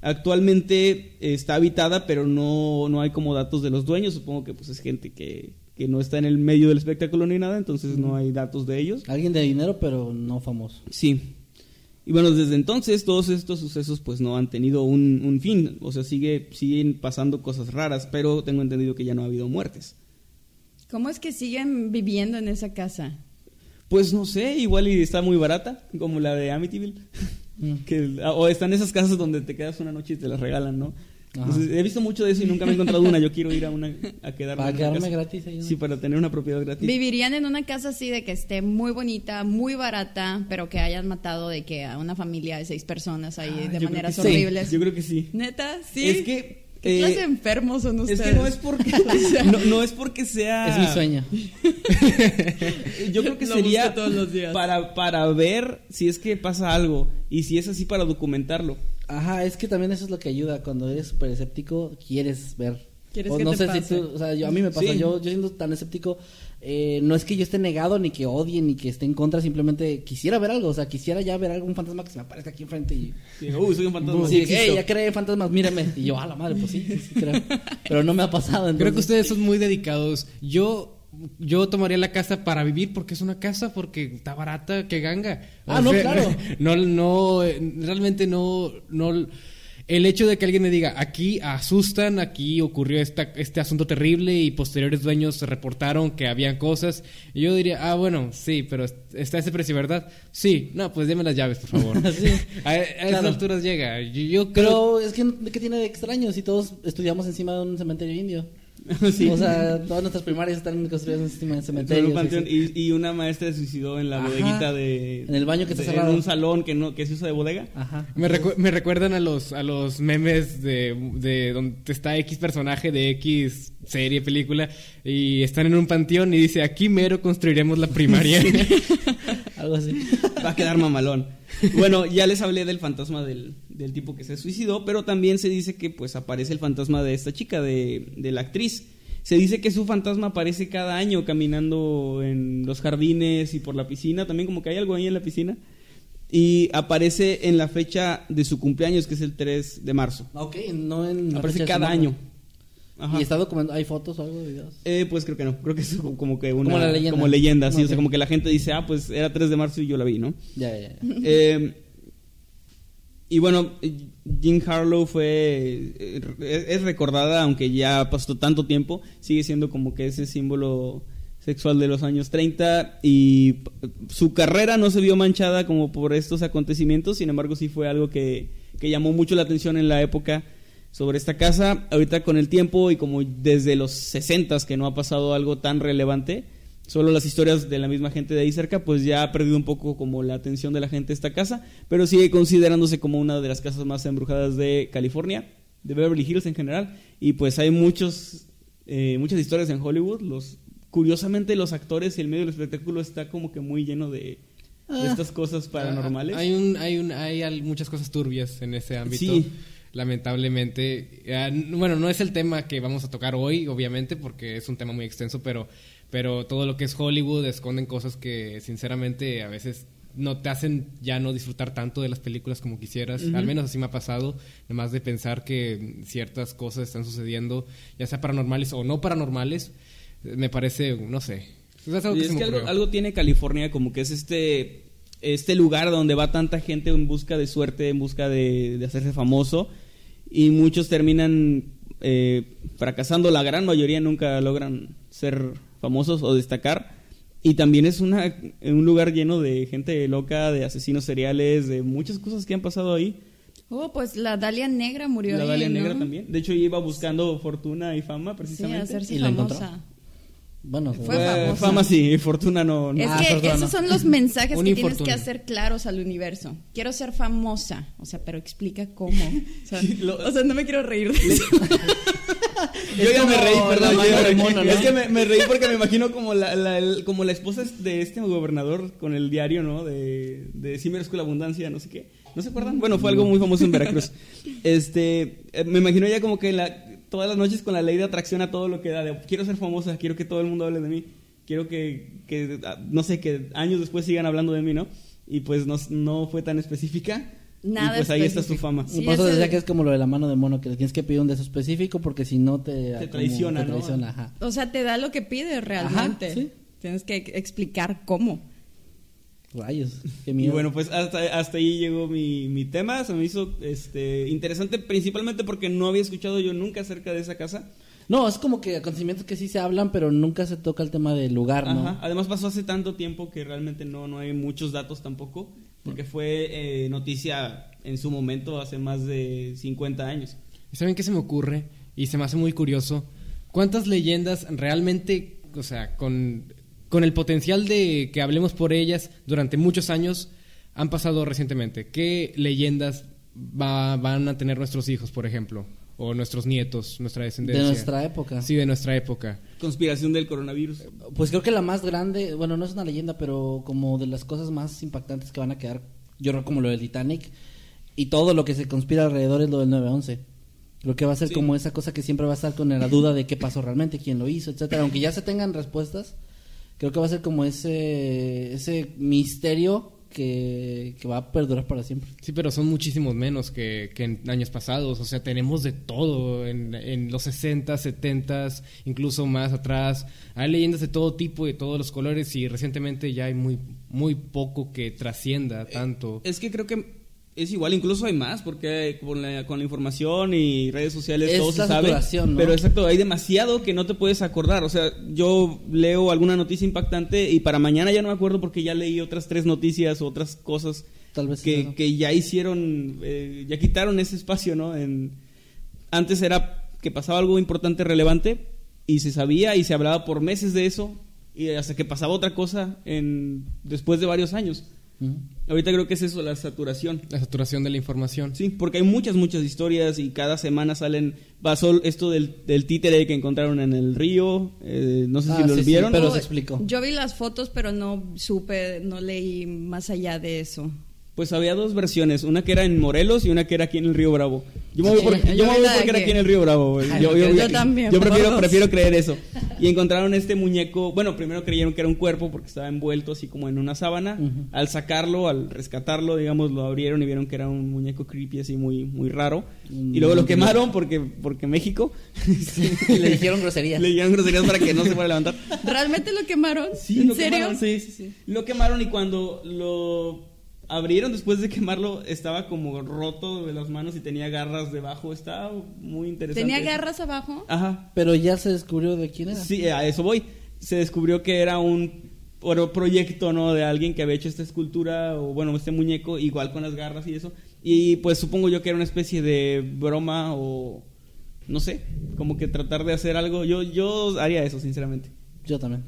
Actualmente está habitada, pero no, no hay como datos de los dueños, supongo que pues es gente que, que no está en el medio del espectáculo ni nada, entonces no hay datos de ellos. Alguien de dinero, pero no famoso. Sí. Y bueno, desde entonces todos estos sucesos pues no han tenido un, un fin. O sea, sigue, siguen pasando cosas raras, pero tengo entendido que ya no ha habido muertes. ¿Cómo es que siguen viviendo en esa casa? Pues no sé, igual y está muy barata, como la de Amityville. que, o están esas casas donde te quedas una noche y te las regalan, ¿no? Entonces, he visto mucho de eso y nunca me he encontrado una. Yo quiero ir a una a quedarme. Para quedarme casa. gratis ahí, ¿no? Sí, para tener una propiedad gratis. ¿Vivirían en una casa así de que esté muy bonita, muy barata, pero que hayan matado de que a una familia de seis personas ahí Ah, de maneras que sí. horribles? Yo creo que sí. ¿Neta? ¿Sí? Es que, ¿Qué eh, clase de enfermos son Es ustedes? que no es porque no, no es porque sea Es mi sueño. Yo creo que Lo sería busco todos los días. para para ver si es que pasa algo y si es así para documentarlo. Ajá, es que también eso es lo que ayuda. Cuando eres súper escéptico, quieres ver. ¿Quieres o que no te sé pase? si tú, o sea, yo, a mí me pasa, Sí. yo, yo siendo tan escéptico, eh, no es que yo esté negado, ni que odie, ni que esté en contra, simplemente quisiera ver algo, o sea, quisiera ya ver algún fantasma que se me aparezca aquí enfrente y... Sí, Uy, soy un fantasma. Sí, hey, ya creé en fantasmas, mírame. Y yo, a la madre, pues sí, sí, sí creo. Pero no me ha pasado, Creo que ustedes son muy dedicados. Yo yo tomaría la casa para vivir porque es una casa, porque está barata, que ganga. Ah, no, claro. No, no, eh, realmente no, no. El hecho de que alguien me diga, aquí asustan, aquí ocurrió esta, este asunto terrible y posteriores dueños reportaron que habían cosas, y yo diría, ah, bueno, sí, pero está ese precio, ¿verdad? Sí, no, pues deme las llaves, por favor. Sí, a, a esas alturas llega. Yo, yo creo... Pero es que, ¿qué tiene de extraño si todos estudiamos encima de un cementerio indio? Sí. O sea, todas nuestras primarias están construidas encima de cementerios. un panteón, sí, sí. y, y una maestra se suicidó en la Ajá. bodeguita de En el baño que está de- cerrado. en un salón que no que se usa de bodega. Ajá. Me, recu- me recuerdan a los, a los memes de, de donde está X personaje de X serie, película, y están en un panteón y dice, aquí mero construiremos la primaria. Algo así. Va a quedar mamalón. Bueno, ya les hablé del fantasma del, del tipo que se suicidó, pero también se dice que pues aparece el fantasma de esta chica, de, de la actriz. Se dice que su fantasma aparece cada año caminando en los jardines y por la piscina, también como que hay algo ahí en la piscina. Y aparece en la fecha de su cumpleaños, que es el 3 de marzo. Ok, no en... la Aparece fecha cada año. Ajá. ¿Y está documentado? ¿Hay fotos o algo de videos? Eh, pues creo que no, creo que es como que una Como la leyenda. como leyenda, sí, o sea, como que la gente dice, ah, pues era 3 de marzo y yo la vi, ¿no? Ya, ya, ya. Eh, y bueno, eh, Jean Harlow fue eh, es recordada, aunque ya pasó tanto tiempo, sigue siendo como que ese símbolo sexual de los años 30 y su carrera no se vio manchada como por estos acontecimientos, sin embargo sí fue algo que, que llamó mucho la atención en la época sobre esta casa. Ahorita con el tiempo y como desde los 60 que no ha pasado algo tan relevante, solo las historias de la misma gente de ahí cerca, pues ya ha perdido un poco como la atención de la gente esta casa, pero sigue considerándose como una de las casas más embrujadas de California, de Beverly Hills en general, y pues hay muchos, eh, muchas historias en Hollywood, los curiosamente los actores y el medio del espectáculo está como que muy lleno de, de Ah. estas cosas paranormales. Hay, un, hay, un, hay muchas cosas turbias en ese ámbito. Sí. Lamentablemente. Ah, bueno, no es el tema que vamos a tocar hoy, obviamente, porque es un tema muy extenso, pero, pero todo lo que es Hollywood esconden cosas que, sinceramente, a veces no te hacen ya no disfrutar tanto de las películas como quisieras. Al menos así me ha pasado, nomás de pensar que ciertas cosas están sucediendo, ya sea paranormales o no paranormales, me parece, no sé. Es algo Y que es algo tiene California como que es este este lugar donde va tanta gente en busca de suerte, en busca de, de hacerse famoso y muchos terminan eh, fracasando, la gran mayoría nunca logran ser famosos o destacar y también es una, un lugar lleno de gente loca, de asesinos seriales, de muchas cosas que han pasado ahí. Oh, pues la Dalia Negra murió La ahí, Dalia ¿no? Negra también. De hecho, ella iba buscando fortuna y fama Sí, precisamente. hacerse ¿Y la encontró? Famosa. Bueno, Fue famosa. fama sí, fortuna no. no. Es Ah, que esos son los mensajes que tienes que hacer claros al universo. Quiero ser famosa, o sea, pero explica cómo. O sea, Lo- o sea, no me quiero reír de eso. Yo ya me reí, perdón. yo mono, ¿no? Es que me, me reí porque me imagino como la, la- el- como la esposa de este gobernador con el diario, ¿no? De, de Sí merezco la abundancia, no sé qué. ¿No se acuerdan? Bueno, fue algo muy famoso en Veracruz. Este, eh, me imagino ya como que la, todas las noches con la ley de atracción a todo lo que da. De, quiero ser famosa, quiero que todo el mundo hable de mí. Quiero que, que, ah, no sé, que años después sigan hablando de mí, ¿no? Y pues no, no fue tan específica. Nada y pues ahí está su fama. Sí, por eso decía que es como lo de la mano de mono, que le tienes que pedir un deseo específico porque si no te... traiciona, te ¿no? ajá. O sea, te da lo que pides realmente. Ajá, sí. Tienes que explicar cómo. Rayos, qué Y bueno, pues hasta, hasta ahí llegó mi, mi tema. Se me hizo este, interesante principalmente porque no había escuchado yo nunca acerca de esa casa. No, es como que acontecimientos que sí se hablan, pero nunca se toca el tema del lugar, ¿no? Ajá. Además pasó hace tanto tiempo que realmente no, no hay muchos datos tampoco. Porque fue eh, noticia en su momento hace más de 50 años. ¿Y saben qué se me ocurre? Y se me hace muy curioso. ¿Cuántas leyendas realmente, o sea, con, con el potencial de que hablemos por ellas durante muchos años, han pasado recientemente? ¿Qué leyendas va- van a tener nuestros hijos, por ejemplo? O nuestros nietos, nuestra De descendencia. nuestra época. Sí, de nuestra época. Conspiración del coronavirus. Pues creo que la más grande, bueno, no es una leyenda, pero como de las cosas más impactantes que van a quedar, yo creo como lo del Titanic y todo lo que se conspira alrededor es lo del 911. Creo que va a ser Sí. como esa cosa que siempre va a estar con la duda de qué pasó realmente, quién lo hizo, etcétera. Aunque ya se tengan respuestas, creo que va a ser como ese ese misterio que, que va a perdurar para siempre. Sí, pero son muchísimos menos que, que en años pasados. O sea, tenemos de todo en, en los 60, 70, incluso más atrás. Hay leyendas de todo tipo, de todos los colores y recientemente ya hay muy, muy poco que trascienda tanto. Es que creo que es igual, incluso hay más, porque con la, con la información y redes sociales Es todo se sabe. ¿no? Pero exacto, hay demasiado que no te puedes acordar. O sea, yo leo alguna noticia impactante y para mañana ya no me acuerdo porque ya leí otras tres noticias, otras cosas Tal vez que, que ya hicieron, eh, ya quitaron ese espacio, ¿no? En, antes era que pasaba algo importante, relevante, y se sabía y se hablaba por meses de eso, y hasta que pasaba otra cosa en, después de varios años. Ujú. Ahorita creo que es eso, la saturación. La saturación de la información. Sí, porque hay muchas, muchas historias y cada semana salen. Pasó esto del, del títere que encontraron en el río. eh, no sé Ah, si lo sí, sí, vieron. pero No, se explicó. Yo vi las fotos, pero no supe, no leí más allá de eso. Pues había dos versiones, una que era en Morelos y una que era aquí en el Río Bravo. Yo me voy, Sí, por- yo yo me vi voy la de porque era aquí en el Río Bravo. Ay, Yo, yo- yo también, yo prefiero, prefiero creer eso. Y encontraron este muñeco, bueno, primero creyeron que era un cuerpo porque estaba envuelto así como en una sábana. Al sacarlo, al rescatarlo, digamos, lo abrieron y vieron que era un muñeco creepy así muy, muy raro. Y luego lo quemaron porque, porque México. Y le dijeron groserías. Le dieron groserías para que no se fuera a levantar. ¿Realmente lo quemaron? Sí, ¿En lo serio? quemaron, sí, sí, sí. Lo quemaron y cuando lo abrieron después de quemarlo estaba como roto de las manos y tenía garras debajo. Estaba muy interesante. ¿Tenía garras abajo? Ajá. Pero ya se descubrió de quién era. Sí, a eso voy. Se descubrió que era un proyecto, ¿no? De alguien que había hecho esta escultura o bueno, este muñeco igual con las garras y eso. Y pues supongo yo que era una especie de broma o no sé, como que tratar de hacer algo. Yo yo haría eso, sinceramente. Yo también.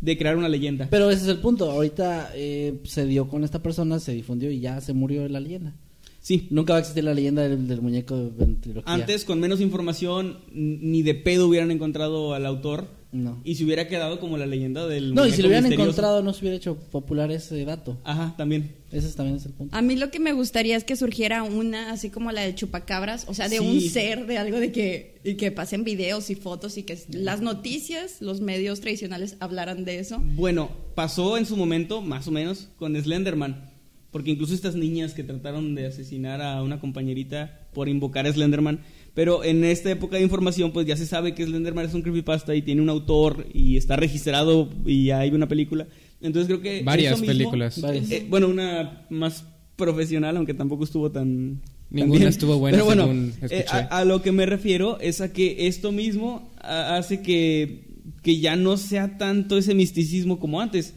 De crear una leyenda. Pero ese es el punto. Ahorita eh, se dio con esta persona, se difundió y ya se murió la leyenda. Sí, Nunca va a existir la leyenda del, del muñeco de ventriloquía. Antes, con menos información, ni de pedo hubieran encontrado al autor. No. Y se hubiera quedado como la leyenda del. No, y si muñeco lo hubieran misterioso. encontrado no se hubiera hecho popular ese dato. Ajá, también. Ese es- también es el punto. A mí lo que me gustaría es que surgiera una, así como la de Chupacabras, o sea, de Sí. un ser, de algo de que, y que pasen videos y fotos y que las noticias, los medios tradicionales hablaran de eso. Bueno, pasó en su momento, más o menos, con Slenderman. Porque incluso estas niñas que trataron de asesinar a una compañerita por invocar a Slenderman. Pero en esta época de información, pues ya se sabe que Slenderman es un creepypasta y tiene un autor y está registrado y hay una película. Entonces creo que. Varias mismo- películas. Varias. Eh, bueno, una más profesional, aunque tampoco estuvo tan. Ninguna estuvo buena, Pero bueno, según eh, a, a lo que me refiero es a que esto mismo hace que, que ya no sea tanto ese misticismo como antes.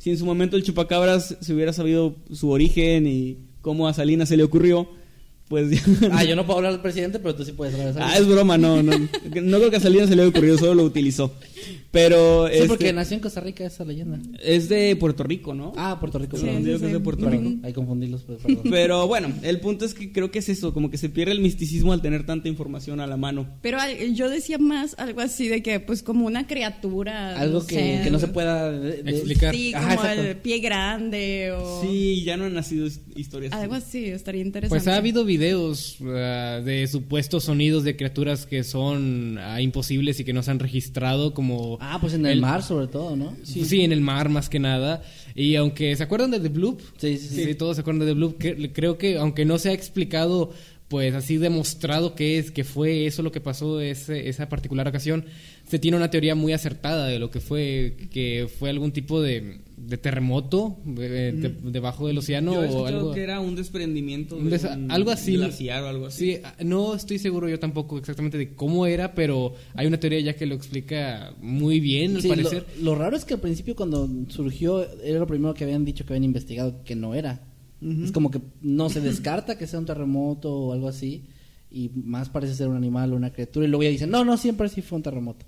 Si en su momento el chupacabras se hubiera sabido su origen y cómo a Salinas se le ocurrió, pues ya. Ah, yo no puedo hablar del presidente, pero tú sí puedes hablar de Ah, es broma, no, no. No creo que a Salinas se le haya ocurrido, solo lo utilizó. Pero Sí, este, porque nació en Costa Rica esa leyenda. es de Puerto Rico, ¿no? Ah, Puerto Rico. Sí, perdón. digo que es de Puerto Rico. Hay que confundirlos, pues, perdón. Pero bueno, el punto es que creo que es eso, como que se pierde el misticismo al tener tanta información a la mano. Pero al- yo decía más algo así de que, pues, como una criatura. Algo que, sé, que no se pueda de- de- Explicar. Sí, Ajá, como exacto. el pie grande o. Sí, ya no han nacido his- historias. Algo así, estaría interesante. Pues ha habido videos ah, de supuestos sonidos de criaturas que son ah, imposibles y que no se han registrado como... Ah, pues en el, mar sobre todo, ¿no? Sí. en el mar más que nada. Y aunque se acuerdan de The Bloop, Sí, sí, sí. todos se acuerdan de The Bloop, que- creo que aunque no se ha explicado, pues así demostrado que es, que fue eso lo que pasó ese, esa particular ocasión, se tiene una teoría muy acertada de lo que fue, que fue algún tipo de, de terremoto eh, de- debajo del océano Yo he o escuchado algo. que era un desprendimiento de un algo así. glaciar o algo así. Sí, ah, no estoy seguro yo tampoco exactamente de cómo era, pero hay una teoría ya que lo explica muy bien, al Sí, lo, parecer. lo raro es que al principio cuando surgió era lo primero que habían dicho que habían investigado que no era. Es como que no se descarta que sea un terremoto o algo así y más parece ser un animal o una criatura y luego ya dicen, no, no, siempre sí fue un terremoto.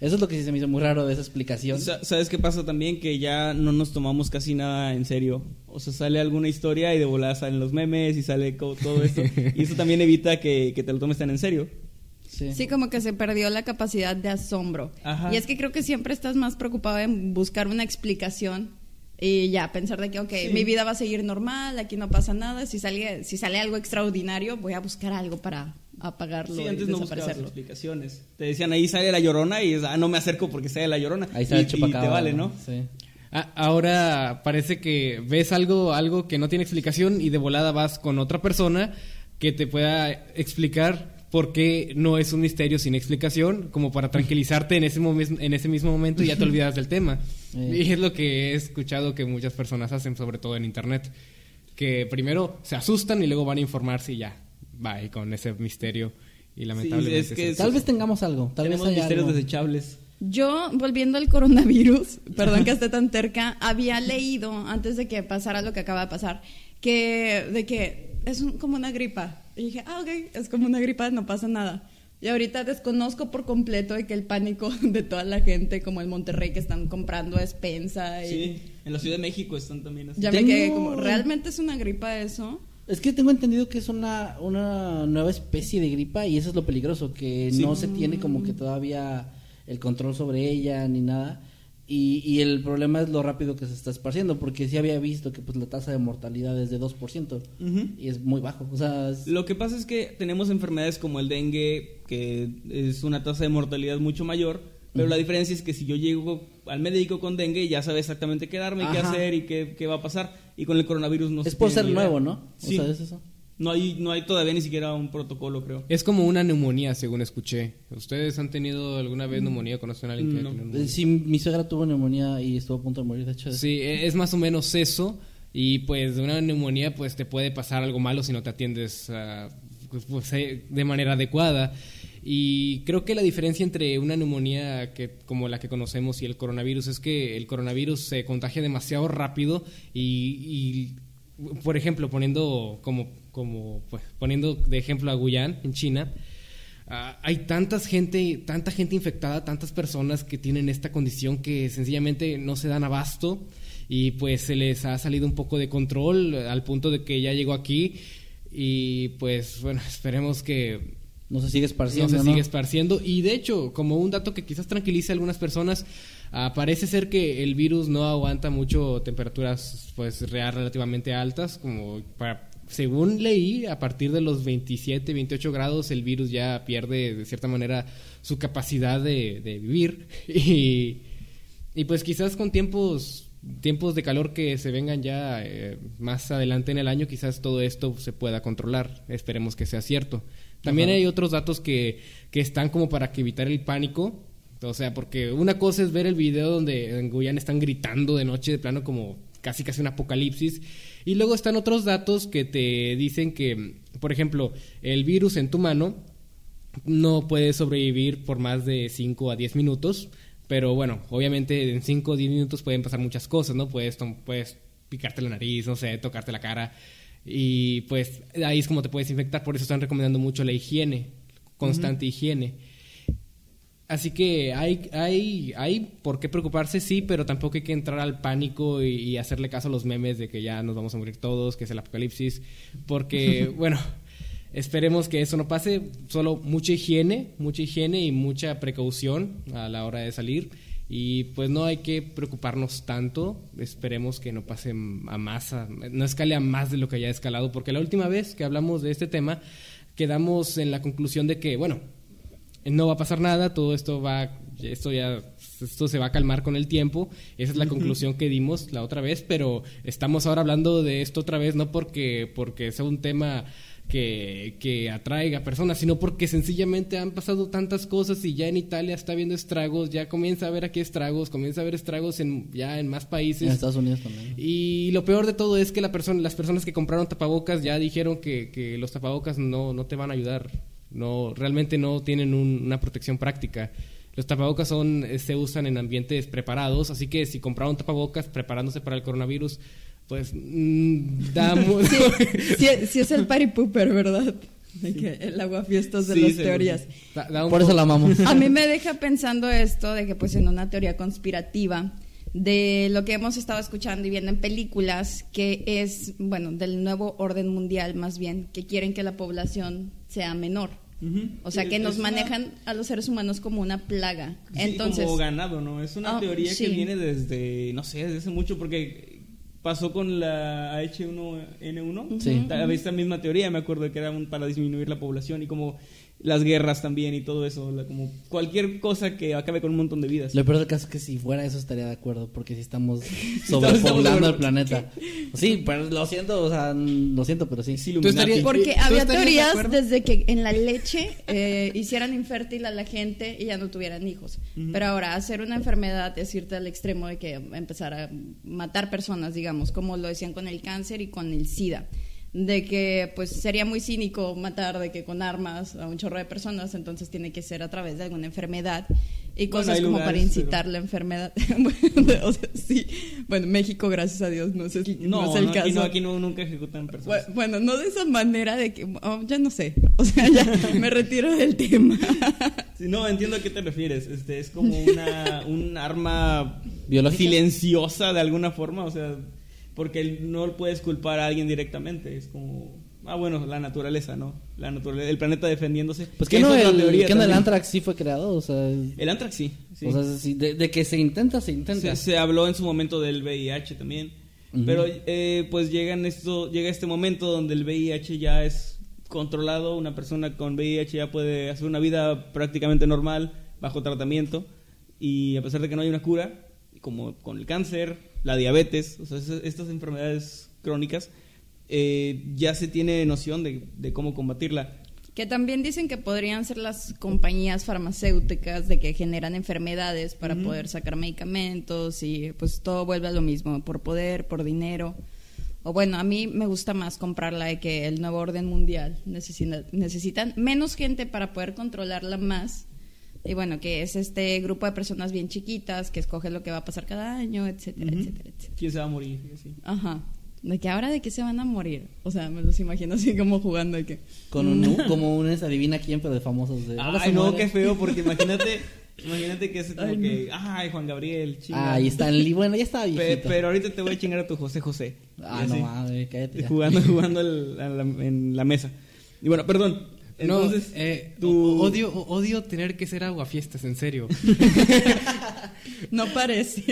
Eso es lo que sí se me hizo muy raro de esa explicación. Sa- ¿Sabes qué pasa también? Que ya no nos tomamos casi nada en serio. O sea, sale alguna historia y de volada salen los memes y sale todo esto. y eso también evita que, que te lo tomes tan en serio. Sí. Sí, como que se perdió la capacidad de asombro. Ajá. Y es que creo que siempre estás más preocupado en buscar una explicación y ya pensar de que, ok, Sí. mi vida va a seguir normal, aquí no pasa nada. Si sale, si sale algo extraordinario, voy a buscar algo para apagarlo Sí, y antes no buscabas desaparecerlo. explicaciones. Te decían ahí sale la llorona y es, ah, no me acerco porque sale la llorona. Ahí está y, el y te vale, ¿no? Sí. Ah, ahora parece que ves algo, algo que no tiene explicación y de volada vas con otra persona que te pueda explicar por qué no es un misterio sin explicación, como para tranquilizarte en ese, en ese mismo momento y ya te olvidas del tema. Eh. Y es lo que he escuchado que muchas personas hacen, sobre todo en internet, que primero se asustan y luego van a informarse y ya, bye con ese misterio. Y lamentablemente... es que Tal vez tengamos algo, tal Tenemos vez haya misterios algo. desechables. Yo, volviendo al coronavirus, perdón que esté tan terca, había leído antes de que pasara lo que acaba de pasar, que de que es un- como una gripa. Y dije, ah, ok, es como una gripa, no pasa nada. Y ahorita desconozco por completo de que el pánico de toda la gente, como el Monterrey, que están comprando despensa. Y Sí, en la Ciudad de México están también así. Ya me Tengo- quedé como, ¿realmente es una gripa eso? Es que tengo entendido que es una, una nueva especie de gripa y eso es lo peligroso, que Sí. no se tiene como que todavía el control sobre ella ni nada. Y, y el problema es lo rápido que se está esparciendo, porque sí había visto que pues la tasa de mortalidad es de 2% Ujú. y es muy bajo. O sea, es- Lo que pasa es que tenemos enfermedades como el dengue, que es una tasa de mortalidad mucho mayor, pero la diferencia es que si yo llego al médico con dengue, ya sabe exactamente qué darme, qué hacer y qué, qué va a pasar. Y con el coronavirus no se es por ser idea. nuevo, ¿no? Sí. O sea, es eso. No hay, no hay todavía ni siquiera un protocolo, creo. Es como una neumonía, según escuché. ¿Ustedes han tenido alguna vez neumonía? ¿Conocen a alguien que No. haya tenido neumonía? Sí, mi suegra tuvo neumonía y estuvo a punto de morir, de hecho. Sí, e- es más o menos eso. Y pues de una neumonía pues te puede pasar algo malo si no te atiendes pues, eh, de manera adecuada. Y creo que la diferencia entre una neumonía que, como la que conocemos y el coronavirus es que el coronavirus se contagia demasiado rápido y, y, por ejemplo, poniendo como, como pues, poniendo de ejemplo a Guyán en China, Ah, hay tantas gente, tanta gente infectada, tantas personas que tienen esta condición que sencillamente no se dan abasto y pues se les ha salido un poco de control al punto de que ya llegó aquí y pues bueno, esperemos que No se sigue no esparciendo, se ¿no? sigue esparciendo y de hecho, como un dato que quizás tranquilice a algunas personas, ah, parece ser que el virus no aguanta mucho temperaturas pues real relativamente altas, como para según leí, a partir de los 27, 28 grados el virus ya pierde de cierta manera su capacidad de, de vivir y, y pues quizás con tiempos tiempos de calor que se vengan ya eh, más adelante en el año, quizás todo esto se pueda controlar. Esperemos que sea cierto. También Ajá. hay otros datos que, que están como para que evitar el pánico. O sea, porque una cosa es ver el video donde en Guyana están gritando de noche de plano como casi casi un apocalipsis. Y luego están otros datos que te dicen que, por ejemplo, el virus en tu mano no puede sobrevivir por más de 5 a 10 minutos. Pero bueno, obviamente en 5 o 10 minutos pueden pasar muchas cosas, ¿no? Puedes, puedes picarte la nariz, no sé, tocarte la cara. Y pues ahí es como te puedes infectar. Por eso están recomendando mucho la higiene, constante higiene. Así que hay, hay, hay por qué preocuparse, sí, pero tampoco hay que entrar al pánico y, y hacerle caso a los memes de que ya nos vamos a morir todos, que es el apocalipsis, porque, bueno, esperemos que eso no pase, solo mucha higiene, mucha higiene y mucha precaución a la hora de salir. Y pues no hay que preocuparnos tanto, esperemos que no pase a más, a- no escale a más de lo que haya escalado, porque la última vez que hablamos de este tema quedamos en la conclusión de que, bueno, no va a pasar nada, todo esto va, esto ya, esto se va a calmar con el tiempo. Esa es la conclusión que dimos la otra vez, pero estamos ahora hablando de esto otra vez, no porque, porque sea un tema que, que atraiga personas, sino porque sencillamente han pasado tantas cosas y ya en Italia está habiendo estragos, ya comienza a haber aquí estragos, comienza a haber estragos en, ya en más países. En Estados Unidos también. Y lo peor de todo es que la persona, las personas que compraron tapabocas ya dijeron que, que los tapabocas no, no te van a ayudar. No, realmente no tienen un- una protección práctica. Los tapabocas son, eh, se usan en ambientes preparados, así que si compraron tapabocas preparándose para el coronavirus, pues mm, da Sí, sí, sí es el party pooper, ¿verdad? De que el aguafiestas de Sí, las teorías. da- da un Por eso la amamos. A mí me deja pensando esto de que pues en una teoría conspirativa de lo que hemos estado escuchando y viendo en películas, que es, bueno, del nuevo orden mundial más bien, que quieren que la población sea menor. O sea, que es- nos es una- manejan a los seres humanos como una plaga. Sí, Entonces, como ganado, ¿no? Es una Ah, teoría sí. que viene desde, no sé, desde hace mucho, porque pasó con la H1N1. Sí. Ta- Esta misma teoría, me acuerdo que era un, para disminuir la población y como las guerras también y todo eso, la- como cualquier cosa que acabe con un montón de vidas. Lo peor del caso es que si fuera eso estaría de acuerdo, porque si estamos estamos sobrepoblando el planeta. Sí, pero lo siento, o sea, lo siento, pero sí. Illuminati. estarías- Porque ¿Tú había de teorías desde que en la leche eh, hicieran infértil a la gente y ya no tuvieran hijos. Pero ahora, hacer una enfermedad es irte al extremo de que empezar a matar personas, digamos, como lo decían con el cáncer y con el SIDA. De que pues sería muy cínico matar de que con armas a un chorro de personas, entonces tiene que ser a través de alguna enfermedad y Bueno, cosas como para incitar la enfermedad. Bueno, o sea, sí. Bueno, México, gracias a Dios, no, no, No, es el no, caso. aquí, no, aquí no, nunca ejecutan personas. Bu- Bueno, no de esa manera de que, oh, ya no sé, o sea, ya me retiro del tema. Sí, no, entiendo a qué te refieres. Este, es como una, un arma ¿Biológica? silenciosa de alguna forma, o sea, porque no puedes culpar a alguien directamente. Es como, ah, bueno, la naturaleza, ¿no? La naturaleza, el planeta defendiéndose. Pues que no, el, teoría que no el. Antrax sí fue creado, o sea, El Antrax sí. sí. o sea, sí, de, de que se intenta, se intenta. se, se habló en su momento del VIH también. Pero eh, pues llega, en esto, llega este momento donde el VIH ya es controlado, una persona con VIH ya puede hacer una vida prácticamente normal, bajo tratamiento, y a pesar de que no hay una cura, como con el cáncer, la diabetes, o sea, estas enfermedades crónicas, eh, ya se tiene noción de, de cómo combatirla. Que también dicen que podrían ser las compañías farmacéuticas de que generan enfermedades para poder sacar medicamentos y pues todo vuelve a lo mismo, por poder, por dinero. O bueno, a mí me gusta más comprarla de que el nuevo orden mundial necesita, necesitan menos gente para poder controlarla más. Y bueno, que es este grupo de personas bien chiquitas que escoge lo que va a pasar cada año, etcétera, Ujú. etcétera, etcétera. ¿Quién se va a morir? Así. Ajá. De que ahora de qué se van a morir. O sea, me los imagino así como jugando de que. Con un, como un es adivina quién, pero de famosos. De, Ay, no, muere. qué feo, porque imagínate, imagínate que es como Ay, no. que, ay, Juan Gabriel, chinga. Ahí está, el- bueno, ya Pe- viejito. pero ahorita te voy a chingar a tu José José. Ah, no mames, cállate. ya. Jugando, jugando a la- en la mesa. Y bueno, perdón. Entonces, no, eh, odio, odio tener que ser aguafiestas, en serio. No parece.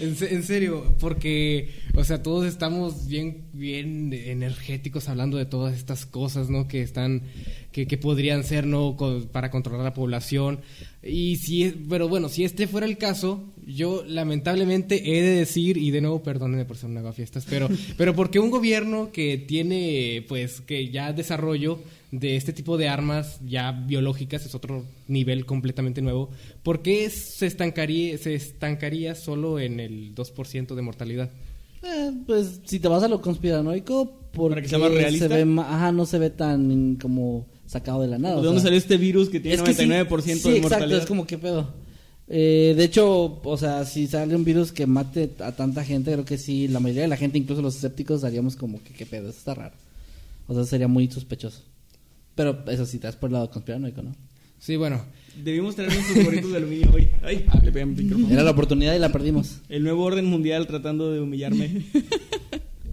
En, se- en serio, porque, o sea, todos estamos bien, bien energéticos hablando de todas estas cosas, ¿no? Que están, que, que podrían ser, ¿no? Co- para controlar la población. Y si, es- pero bueno, si este fuera el caso, yo lamentablemente he de decir, y de nuevo, perdónenme por ser un aguafiestas, pero, pero porque un gobierno que tiene, pues, que ya desarrollo de este tipo de armas ya biológicas es otro nivel completamente nuevo. ¿Por qué se estancaría, se estancaría solo en el 2% de mortalidad? Eh, pues si te vas a lo conspiranoico, porque que sea más realista. se ve ma- ajá, no se ve tan como sacado de la nada. ¿de dónde sea, salió este virus que tiene es que sí, 99% sí, de exacto, mortalidad? es como que pedo. Eh, de hecho, o sea, si sale un virus que mate a tanta gente, creo que sí, la mayoría de la gente, incluso los escépticos, haríamos como que qué pedo, eso está raro. O sea, sería muy sospechoso. Pero eso sí, te das por el lado conspiranoico, ¿no? Sí, bueno. Debimos traer nuestros gorritos de aluminio hoy. Ay, le pegan el micrófono. Era la oportunidad y la perdimos. El nuevo orden mundial tratando de humillarme.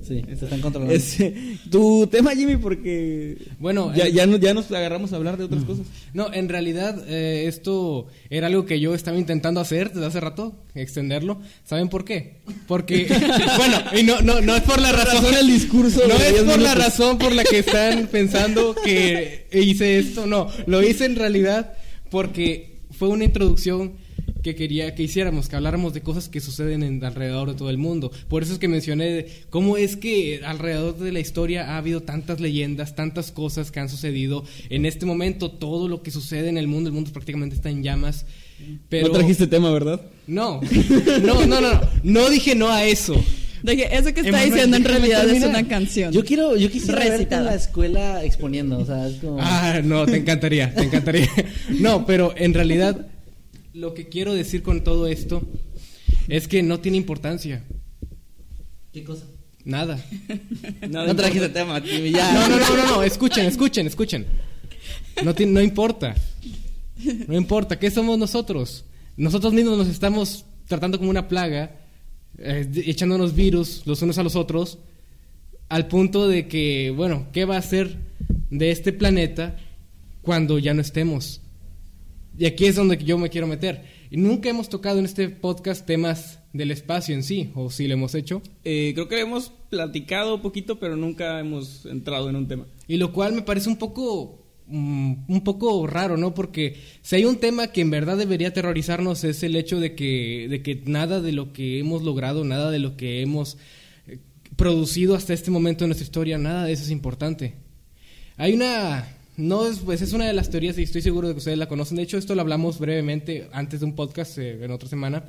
Sí, se están controlando. Ese- tu tema, Jimmy, porque Bueno, ya, eh, ya, nos, ya nos agarramos a hablar de otras cosas. No, en realidad eh, esto era algo que yo estaba intentando hacer desde hace rato, extenderlo. ¿Saben por qué? Porque, bueno, y no, no, no es por la razón, razón el discurso no es 10 por la razón por la que están pensando que hice esto, no, lo hice en realidad porque fue una introducción que quería que hiciéramos, que habláramos de cosas que suceden en, alrededor de todo el mundo. Por eso es que mencioné cómo es que alrededor de la historia ha habido tantas leyendas, tantas cosas que han sucedido. En este momento, todo lo que sucede en el mundo, el mundo prácticamente está en llamas. Pero... No trajiste tema, ¿verdad? No, no, no, no, no, no dije no a eso. De que eso que está Emanuel, diciendo en realidad es una canción. Yo quiero, yo quisiera verte en Recitada. la escuela exponiendo, o sea, es como... Ah, no, te encantaría, te encantaría. No, pero en realidad lo que quiero decir con todo esto es que no tiene importancia. ¿Qué cosa? Nada. Nada no trajiste importa. tema, Jimmy, ya. No, no, no, no, no, escuchen, escuchen, escuchen. No, ti- no importa. No importa. ¿Qué somos nosotros? Nosotros mismos nos estamos tratando como una plaga, eh, echándonos virus los unos a los otros, al punto de que, bueno, ¿qué va a ser de este planeta cuando ya no estemos? Y aquí es donde yo me quiero meter. Y nunca hemos tocado en este podcast temas del espacio en sí, o si lo hemos hecho. Eh, creo que hemos platicado un poquito, pero nunca hemos entrado en un tema. Y lo cual me parece un poco mm, un poco raro, ¿no? Porque si hay un tema que en verdad debería aterrorizarnos es el hecho de que de que nada de lo que hemos logrado, nada de lo que hemos eh, producido hasta este momento en nuestra historia, nada de eso es importante. Hay una no es pues es una de las teorías y estoy seguro de que ustedes la conocen. De hecho, esto lo hablamos brevemente antes de un podcast eh, en otra semana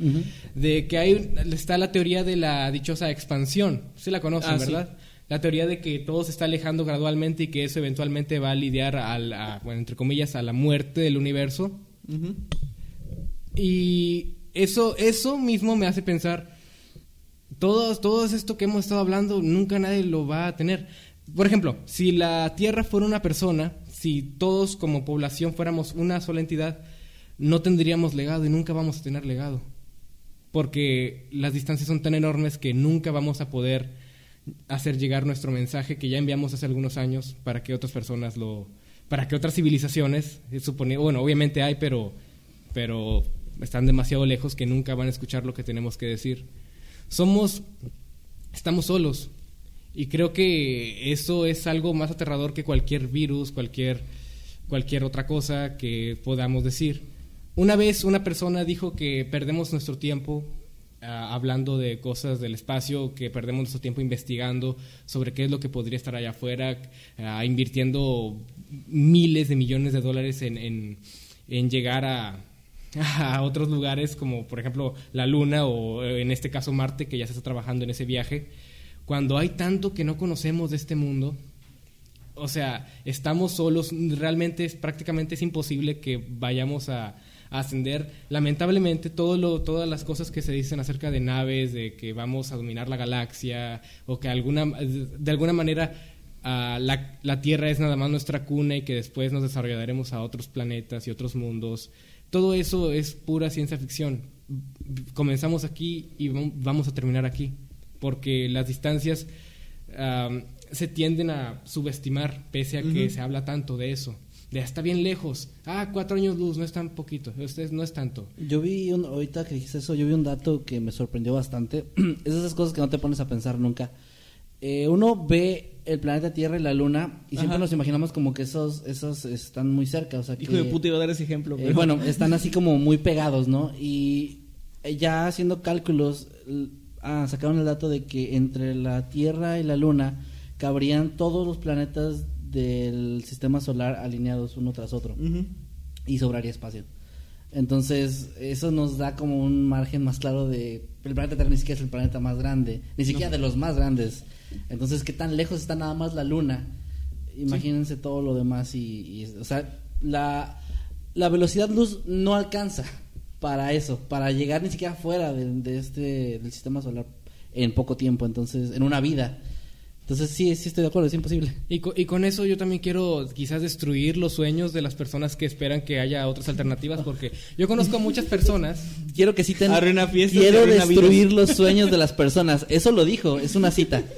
de que hay está la teoría de la dichosa expansión. Sí la conocen, Ah, sí. ¿verdad? La teoría de que todo se está alejando gradualmente y que eso eventualmente va a lidiar al, a, bueno, entre comillas, a la muerte del universo. Y eso, eso mismo me hace pensar, todo, todo esto que hemos estado hablando, nunca nadie lo va a tener. Por ejemplo, si la Tierra fuera una persona, si todos como población fuéramos una sola entidad, no tendríamos legado y nunca vamos a tener legado. Porque las distancias son tan enormes que nunca vamos a poder hacer llegar nuestro mensaje que ya enviamos hace algunos años para que otras personas lo para que otras civilizaciones supone bueno obviamente hay pero pero están demasiado lejos que nunca van a escuchar lo que tenemos que decir somos estamos solos y creo que eso es algo más aterrador que cualquier virus cualquier cualquier otra cosa que podamos decir una vez una persona dijo que perdemos nuestro tiempo ah, hablando de cosas del espacio, que perdemos nuestro tiempo investigando sobre qué es lo que podría estar allá afuera, ah, invirtiendo miles de millones de dólares en, en- en llegar a, a otros lugares como por ejemplo la Luna o eh, en este caso Marte, que ya se está trabajando en ese viaje. Cuando hay tanto que no conocemos de este mundo, o sea, estamos solos, realmente es prácticamente es imposible que vayamos a, ascender. Lamentablemente, todo lo, todas las cosas que se dicen acerca de naves, de que vamos a dominar la galaxia, o que alguna, de alguna manera ah, la, la Tierra es nada más nuestra cuna y que después nos desarrollaremos a otros planetas y otros mundos, todo eso es pura ciencia ficción. Comenzamos aquí y vam- vamos a terminar aquí, porque las distancias se tienden a subestimar, pese a que se habla tanto de eso. De está bien lejos. Ah, cuatro años luz, no es tan poquito. Ustedes no es tanto. Yo vi, un, ahorita que dijiste eso, yo vi un dato que me sorprendió bastante. es esas cosas que no te pones a pensar nunca. Eh, uno ve el planeta Tierra y la Luna y siempre nos imaginamos como que esos, esos están muy cerca. O sea, que, Hijo de puta, iba a dar ese ejemplo. eh, pero- bueno, están así como muy pegados, ¿no? Y eh, ya haciendo cálculos, ah, sacaron el dato de que entre la Tierra y la Luna cabrían todos los planetas del sistema solar alineados uno tras otro Ujú. y sobraría espacio. Entonces, eso nos da como un margen más claro de el planeta Tierra ni siquiera es el planeta más grande, ni siquiera de los más grandes. Entonces, ¿qué tan lejos está nada más la luna? Imagínense todo lo demás y, y, o sea, la, la velocidad luz no alcanza para eso, para llegar ni siquiera fuera de, de este del sistema solar en poco tiempo, entonces, en una vida. Entonces sí, sí estoy de acuerdo, es imposible. Y, co- y con eso yo también quiero quizás destruir los sueños de las personas que esperan que haya otras alternativas, porque yo conozco a muchas personas Quiero que citen. Arruina fiestas, Quiero arruina destruir los sueños de las personas. Eso lo dijo, es una cita.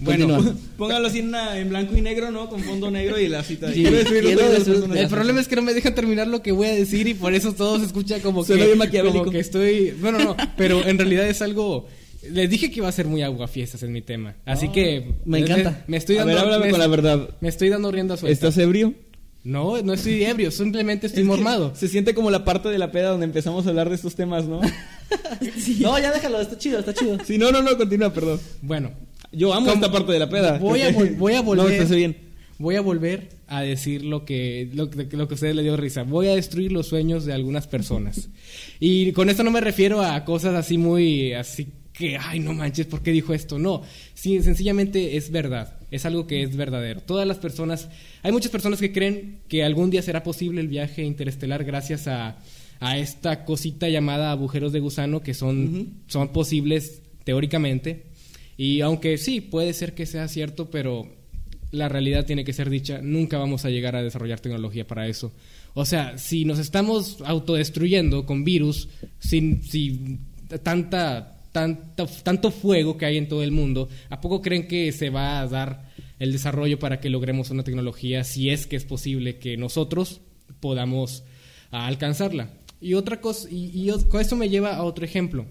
Bueno. Póngalo así en, una- en blanco y negro, ¿no? Con fondo negro y la cita. Sí. El problema es que no me dejan terminar lo que voy a decir y por eso todo se escucha como que, Suena bien maquiavélico. como que estoy... Bueno, no, pero en realidad es algo... Les dije que iba a ser muy aguafiestas en mi tema. Así que... me encanta. Me, estoy A dando... ver, háblame me, con la verdad. Me estoy dando rienda suelta. ¿Estás ebrio? No, no estoy ebrio, simplemente estoy Es mormado. Se siente como la parte de la peda donde empezamos a hablar de estos temas, ¿no? No, ya déjalo, está chido, está chido. Sí, no, no, no, continúa, perdón. Bueno, Yo amo ¿Cómo? esta parte de la peda. Voy a, vol- voy a No, volver. parece bien. Voy a volver a decir lo que, lo, que- lo que a ustedes les dio risa. Voy a destruir los sueños de algunas personas. Y con esto no me refiero a cosas así muy, así que, ay, no manches, ¿por qué dijo esto? No, sí, sencillamente es verdad. Es algo que es verdadero. Todas las personas, hay muchas personas que creen que algún día será posible el viaje interestelar gracias a, a esta cosita llamada agujeros de gusano que son, son posibles teóricamente. Y aunque sí, puede ser que sea cierto, pero la realidad tiene que ser dicha, nunca vamos a llegar a desarrollar tecnología para eso. O sea, si nos estamos autodestruyendo con virus, sin, sin tanta, tanta, tanto fuego que hay en todo el mundo, ¿a poco creen que se va a dar el desarrollo para que logremos una tecnología si es que es posible que nosotros podamos ah, alcanzarla? Y otra cosa, y, y o- con esto me lleva a otro ejemplo.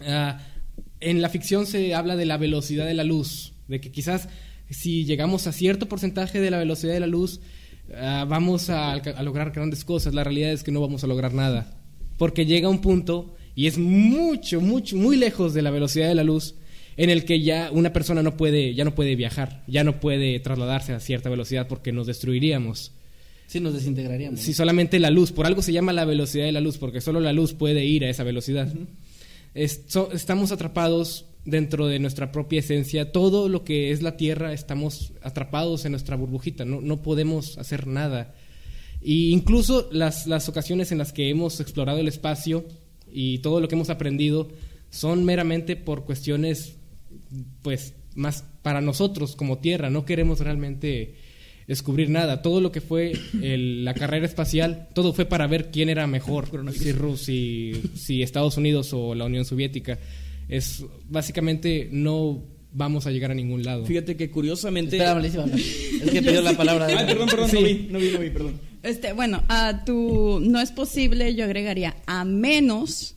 Ah, en la ficción se habla de la velocidad de la luz, de que quizás si llegamos a cierto porcentaje de la velocidad de la luz, ah, vamos a, lograr grandes cosas. La realidad es que no vamos a lograr nada, porque llega un punto, y es mucho, mucho, muy lejos de la velocidad de la luz, en el que ya una persona no puede, ya no puede viajar, ya no puede trasladarse a cierta velocidad porque nos destruiríamos. Sí, nos desintegraríamos. Si solamente la luz, por algo se llama la velocidad de la luz, porque solo la luz puede ir a esa velocidad. Estamos atrapados dentro de nuestra propia esencia. Todo lo que es la Tierra, estamos atrapados en nuestra burbujita, no, no podemos hacer nada. Y incluso las, las ocasiones en las que hemos explorado el espacio y todo lo que hemos aprendido son meramente por cuestiones, pues, más para nosotros como Tierra. No queremos realmente descubrir nada. Todo lo que fue el- la carrera espacial, todo fue para ver quién era mejor, si, Rus- si, si Estados Unidos o la Unión Soviética. Es básicamente no vamos a llegar a ningún lado. Fíjate que curiosamente. Espera. Es que pidió la palabra. Ay, perdón, perdón, no Sí. vi, no vi, no vi, perdón. Este, bueno, a tu no es posible, yo agregaría a menos,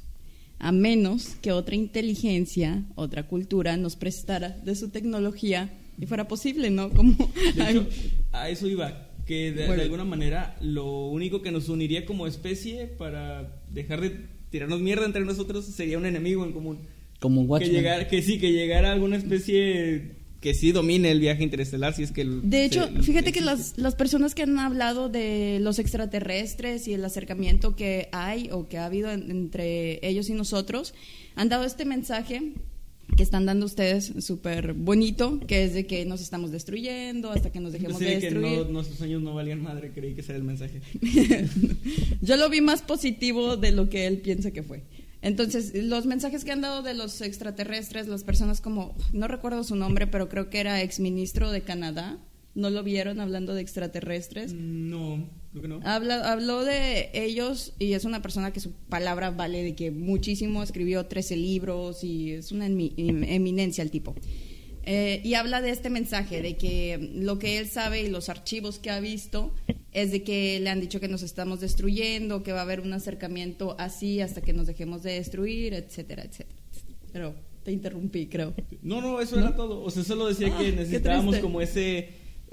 a menos que otra inteligencia, otra cultura nos prestara de su tecnología y fuera posible, ¿no? Como De hecho, a eso iba. Que de, alguna manera lo único que nos uniría como especie para dejar de tirarnos mierda entre nosotros sería un enemigo en común. Como un Que, Watchmen. llegar, que sí, que llegara alguna especie que sí domine el viaje interestelar, si es que... el- De hecho, se- fíjate que las, las personas que han hablado de los extraterrestres y el acercamiento que hay o que ha habido en- entre ellos y nosotros han dado este mensaje que están dando ustedes súper bonito, que es de que nos estamos destruyendo hasta que nos dejemos Pensé de que destruir. no- nuestros años no valían madre, creí que ese era el mensaje. Yo lo vi más positivo de lo que él piensa que fue. Entonces, los mensajes que han dado de los extraterrestres, las personas como, no recuerdo su nombre, pero creo que era exministro de Canadá, ¿no lo vieron hablando de extraterrestres? No, creo que no. Habla, habló de ellos y es una persona que su palabra vale de que muchísimo, escribió 13 libros y es una em- eminencia el tipo. Eh, y habla de este mensaje, de que lo que él sabe y los archivos que ha visto es de que le han dicho que nos estamos destruyendo, que va a haber un acercamiento así hasta que nos dejemos de destruir, etcétera, etcétera. Pero te interrumpí, creo. No, no, eso era todo. O sea, solo decía Ah, que qué necesitábamos como ese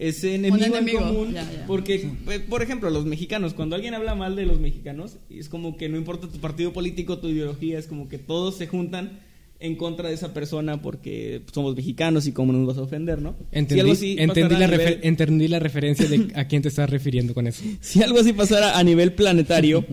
ese enemigo, enemigo, en común. ya, ya. Porque, eh, por ejemplo, los mexicanos, cuando alguien habla mal de los mexicanos, es como que no importa tu partido político, tu ideología, es como que todos se juntan en contra de esa persona porque somos mexicanos y cómo nos vas a ofender, ¿no? Entendí, si algo así entendí, la a nivel- refer- entendí la referencia de a quién te estás refiriendo con eso. si algo así pasara a nivel planetario,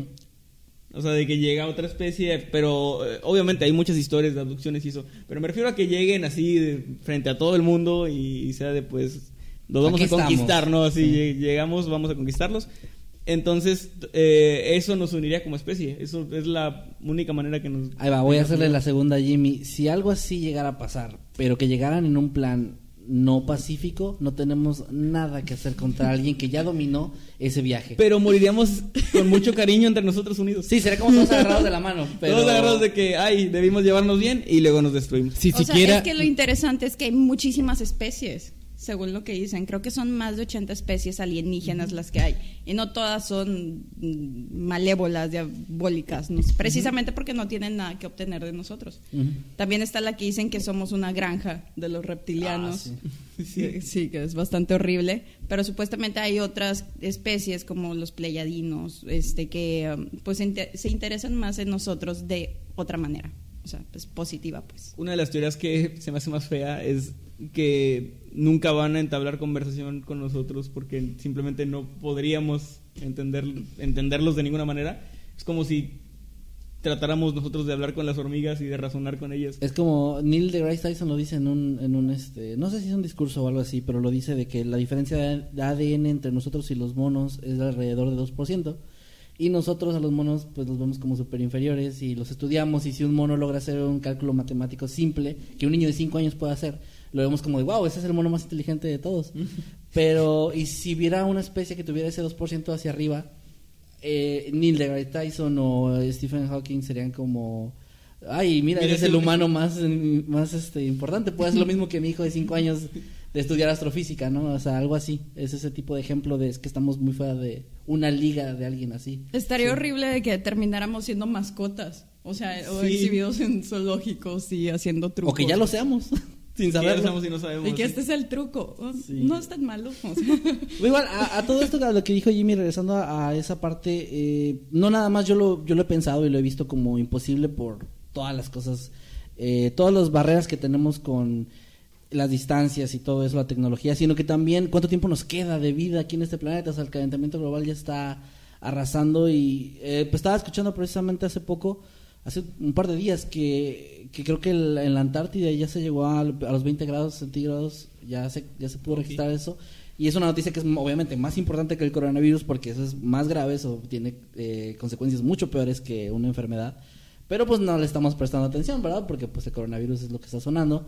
o sea, de que llega otra especie, pero eh, obviamente hay muchas historias de abducciones y eso, pero me refiero a que lleguen así de- frente a todo el mundo y, y sea de pues, los vamos Aquí a estamos. conquistar, ¿no? Así lleg- llegamos, vamos a conquistarlos. Entonces, eh, eso nos uniría como especie. Eso es la única manera que nos. Ahí va, voy a hacerle la segunda a Jimmy. Si algo así llegara a pasar, pero que llegaran en un plan no pacífico, no tenemos nada que hacer contra alguien que ya dominó ese viaje. Pero moriríamos con mucho cariño entre nosotros unidos. sí, sería como todos agarrados de la mano. Pero... Todos agarrados de que, ay, debimos llevarnos bien y luego nos destruimos. Si o sea, siquiera... es que lo interesante es que hay muchísimas especies, según lo que dicen. Creo que son más de 80 especies alienígenas las que hay. Y no todas son mm, malévolas, diabólicas, ¿no? precisamente porque no tienen nada que obtener de nosotros. También está la que dicen que somos una granja de los reptilianos. Ah, sí. sí, que es bastante horrible. Pero supuestamente hay otras especies como los pleyadinos, este, que um, pues se interesan más en nosotros de otra manera. O sea, pues positiva, pues. Una de las teorías que se me hace más fea es que nunca van a entablar conversación con nosotros porque simplemente no podríamos entender, entenderlos de ninguna manera. Es como si tratáramos nosotros de hablar con las hormigas y de razonar con ellas. Es como Neil deGrasse Tyson lo dice en un, en un este, no sé si es un discurso o algo así, pero lo dice de que la diferencia de ADN entre nosotros y los monos es alrededor de 2%. Y nosotros a los monos pues los vemos como super inferiores y los estudiamos. Y si un mono logra hacer un cálculo matemático simple que un niño de 5 años puede hacer, lo vemos como de wow, ese es el mono más inteligente de todos. Pero y si hubiera una especie que tuviera ese 2% hacia arriba, eh, Neil deGrasse Tyson o Stephen Hawking serían como ay mira, Mira, ese es el humano más más este importante. Puede hacer lo mismo que mi hijo de 5 años de estudiar astrofísica no o sea algo así es ese tipo de ejemplo de es que estamos muy fuera de una liga de alguien así Estaría horrible de que termináramos siendo mascotas. O sea, o Sí. exhibidos en zoológicos y haciendo trucos. o que ya lo seamos sin sabemos y no sabemos. Y que este es el truco. Oh, Sí. No es tan malo. o sea. Igual, a, a todo esto, a lo que dijo Jimmy, regresando a, a esa parte, eh, no nada más yo lo, yo lo he pensado y lo he visto como imposible por todas las cosas, eh, todas las barreras que tenemos con las distancias y todo eso, la tecnología, sino que también cuánto tiempo nos queda de vida aquí en este planeta, o sea, el calentamiento global ya está arrasando y eh, pues estaba escuchando precisamente hace poco, hace un par de días, que, que creo que el- en la Antártida ya se llegó a, a los 20 grados centígrados, ya se, ya se pudo registrar eso. Y es una noticia que es obviamente más importante que el coronavirus porque eso es más grave, eso tiene eh, consecuencias mucho peores que una enfermedad. Pero pues no le estamos prestando atención, ¿verdad? Porque pues el coronavirus es lo que está sonando.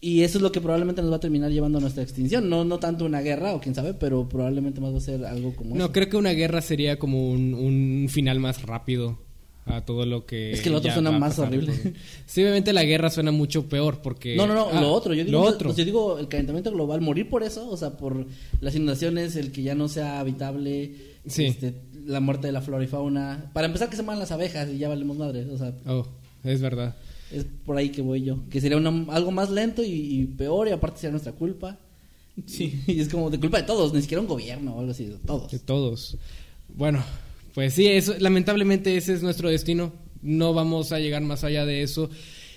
Y eso es lo que probablemente nos va a terminar llevando a nuestra extinción. No, no tanto una guerra o quién sabe, pero probablemente más va a ser algo como No, eso. creo que una guerra sería como un, un final más rápido a todo lo que... Es que lo otro suena más horrible. Sí, obviamente la guerra suena mucho peor porque... No, no, no, Ah, lo otro. Yo digo, lo otro. yo digo el calentamiento global, morir por eso, o sea, por las inundaciones, el que ya no sea habitable, Sí. este, la muerte de la flora y fauna. Para empezar, que se mueran las abejas y ya valemos madre. O sea, Oh, es verdad. Es por ahí que voy yo. Que sería una- algo más lento y, y peor, y aparte sería nuestra culpa. Sí. Y es como de culpa de todos, ni siquiera un gobierno o algo así, de todos. De todos. Bueno, pues sí, eso, lamentablemente ese es nuestro destino. No vamos a llegar más allá de eso.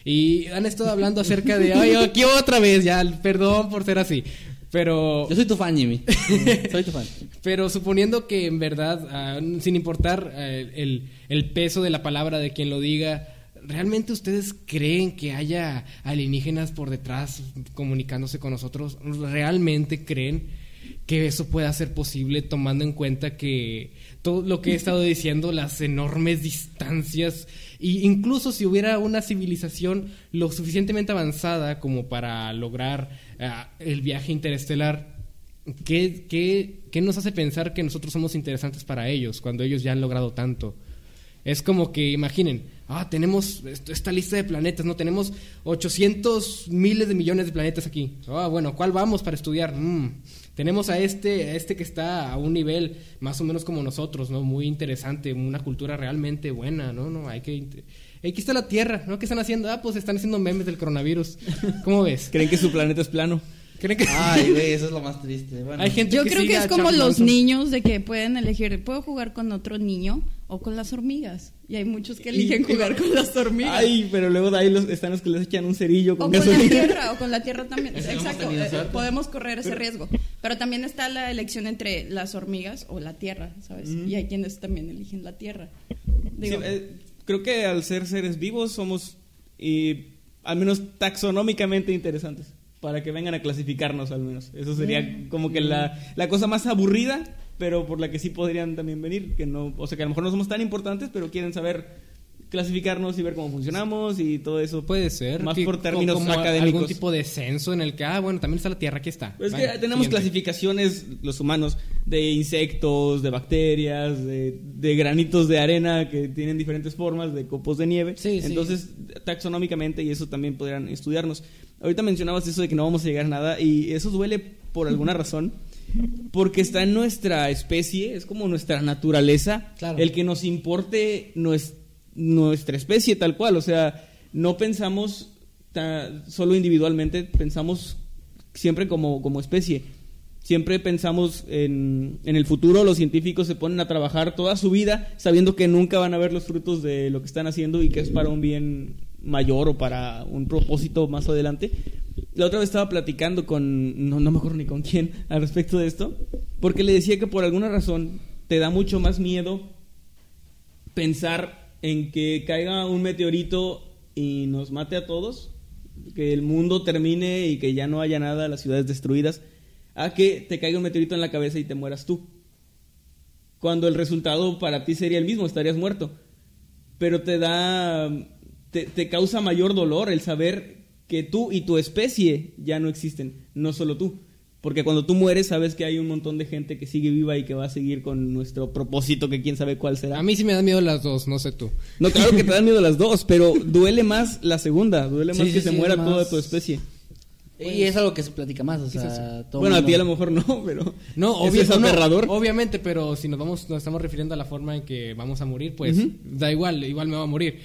Y han estado hablando acerca de, ay, aquí otra vez, ya, perdón por ser así. Pero, Yo soy tu fan, Jimmy. soy tu fan. pero suponiendo que en verdad, ah, sin importar ah, el, el peso de la palabra de quien lo diga, ¿realmente ustedes creen que haya alienígenas por detrás comunicándose con nosotros? ¿Realmente creen que eso pueda ser posible tomando en cuenta que todo lo que he estado diciendo, las enormes distancias, e incluso si hubiera una civilización lo suficientemente avanzada como para lograr ah, el viaje interestelar, ¿qué, qué, qué nos hace pensar que nosotros somos interesantes para ellos cuando ellos ya han logrado tanto? Es como que imaginen, ah, tenemos est- esta lista de planetas, ¿no? Tenemos 800 miles de millones de planetas aquí. Ah, bueno, ¿cuál vamos para estudiar? Mm, tenemos a este, a este que está a un nivel más o menos como nosotros, ¿no? Muy interesante, una cultura realmente buena, ¿no? no hay que... Aquí está la Tierra, ¿no? ¿Qué están haciendo? Ah, pues están haciendo memes del coronavirus. ¿Cómo ves? Creen que su planeta es plano. ¿Creen que...? Ay, güey, eso es lo más triste. Bueno, Hay gente Yo creo que es como Charles los niños de que pueden elegir, puedo jugar con otro niño o con las hormigas. Y hay muchos que eligen Y- jugar con las hormigas. Ay, pero luego de ahí los, están los que les echan un cerillo O con con la tierra, o con la tierra también. Exacto, eh, podemos correr ese riesgo. Pero también está la elección entre las hormigas o la tierra, ¿sabes? Y hay quienes también eligen la tierra. Digo, Sí, eh, creo que al ser seres vivos somos y al menos taxonómicamente interesantes para que vengan a clasificarnos al menos. Eso sería como que la, la cosa más aburrida, pero por la que sí podrían también venir, que no, o sea, que a lo mejor no somos tan importantes, pero quieren saber clasificarnos y ver cómo funcionamos y todo eso. Puede ser. Más que por términos como académicos. Algún tipo de censo en el que, ah, bueno, también está la Tierra, aquí está. Pues es que tenemos siguiente. clasificaciones, los humanos, de insectos, de bacterias, de, de granitos de arena que tienen diferentes formas, de copos de nieve. Sí, sí. Entonces, taxonómicamente, y eso también podrían estudiarnos. Ahorita mencionabas eso de que no vamos a llegar a nada, y eso duele por alguna razón. Porque está en nuestra especie, es como nuestra naturaleza, Claro. el que nos importe nues- nuestra especie tal cual. O sea, no pensamos ta- solo individualmente, pensamos siempre como, como especie. Siempre pensamos en, en el futuro, los científicos se ponen a trabajar toda su vida sabiendo que nunca van a ver los frutos de lo que están haciendo y que es para un bien mayor o para un propósito más adelante. La otra vez estaba platicando con, no, no me acuerdo ni con quién, al respecto de esto, porque le decía que por alguna razón te da mucho más miedo pensar en que caiga un meteorito y nos mate a todos, que el mundo termine y que ya no haya nada, las ciudades destruidas, a que te caiga un meteorito en la cabeza y te mueras tú. Cuando el resultado para ti sería el mismo, estarías muerto. Pero te da, te, te causa mayor dolor el saber que tú y tu especie ya no existen, no solo tú. Porque cuando tú mueres sabes que hay un montón de gente que sigue viva y que va a seguir con nuestro propósito, que quién sabe cuál será. A mí sí me dan miedo las dos, no sé tú. No, claro que te dan miedo las dos, pero duele más la segunda, duele más Sí, que sí, se sí, muera más- toda tu especie. y es algo que se platica más, o sea, todo bueno, a ti a lo mejor no, pero No, obvio- es no, aterrador. obviamente, pero si nos vamos, nos estamos refiriendo a la forma en que vamos a morir, pues da igual, igual me va a morir.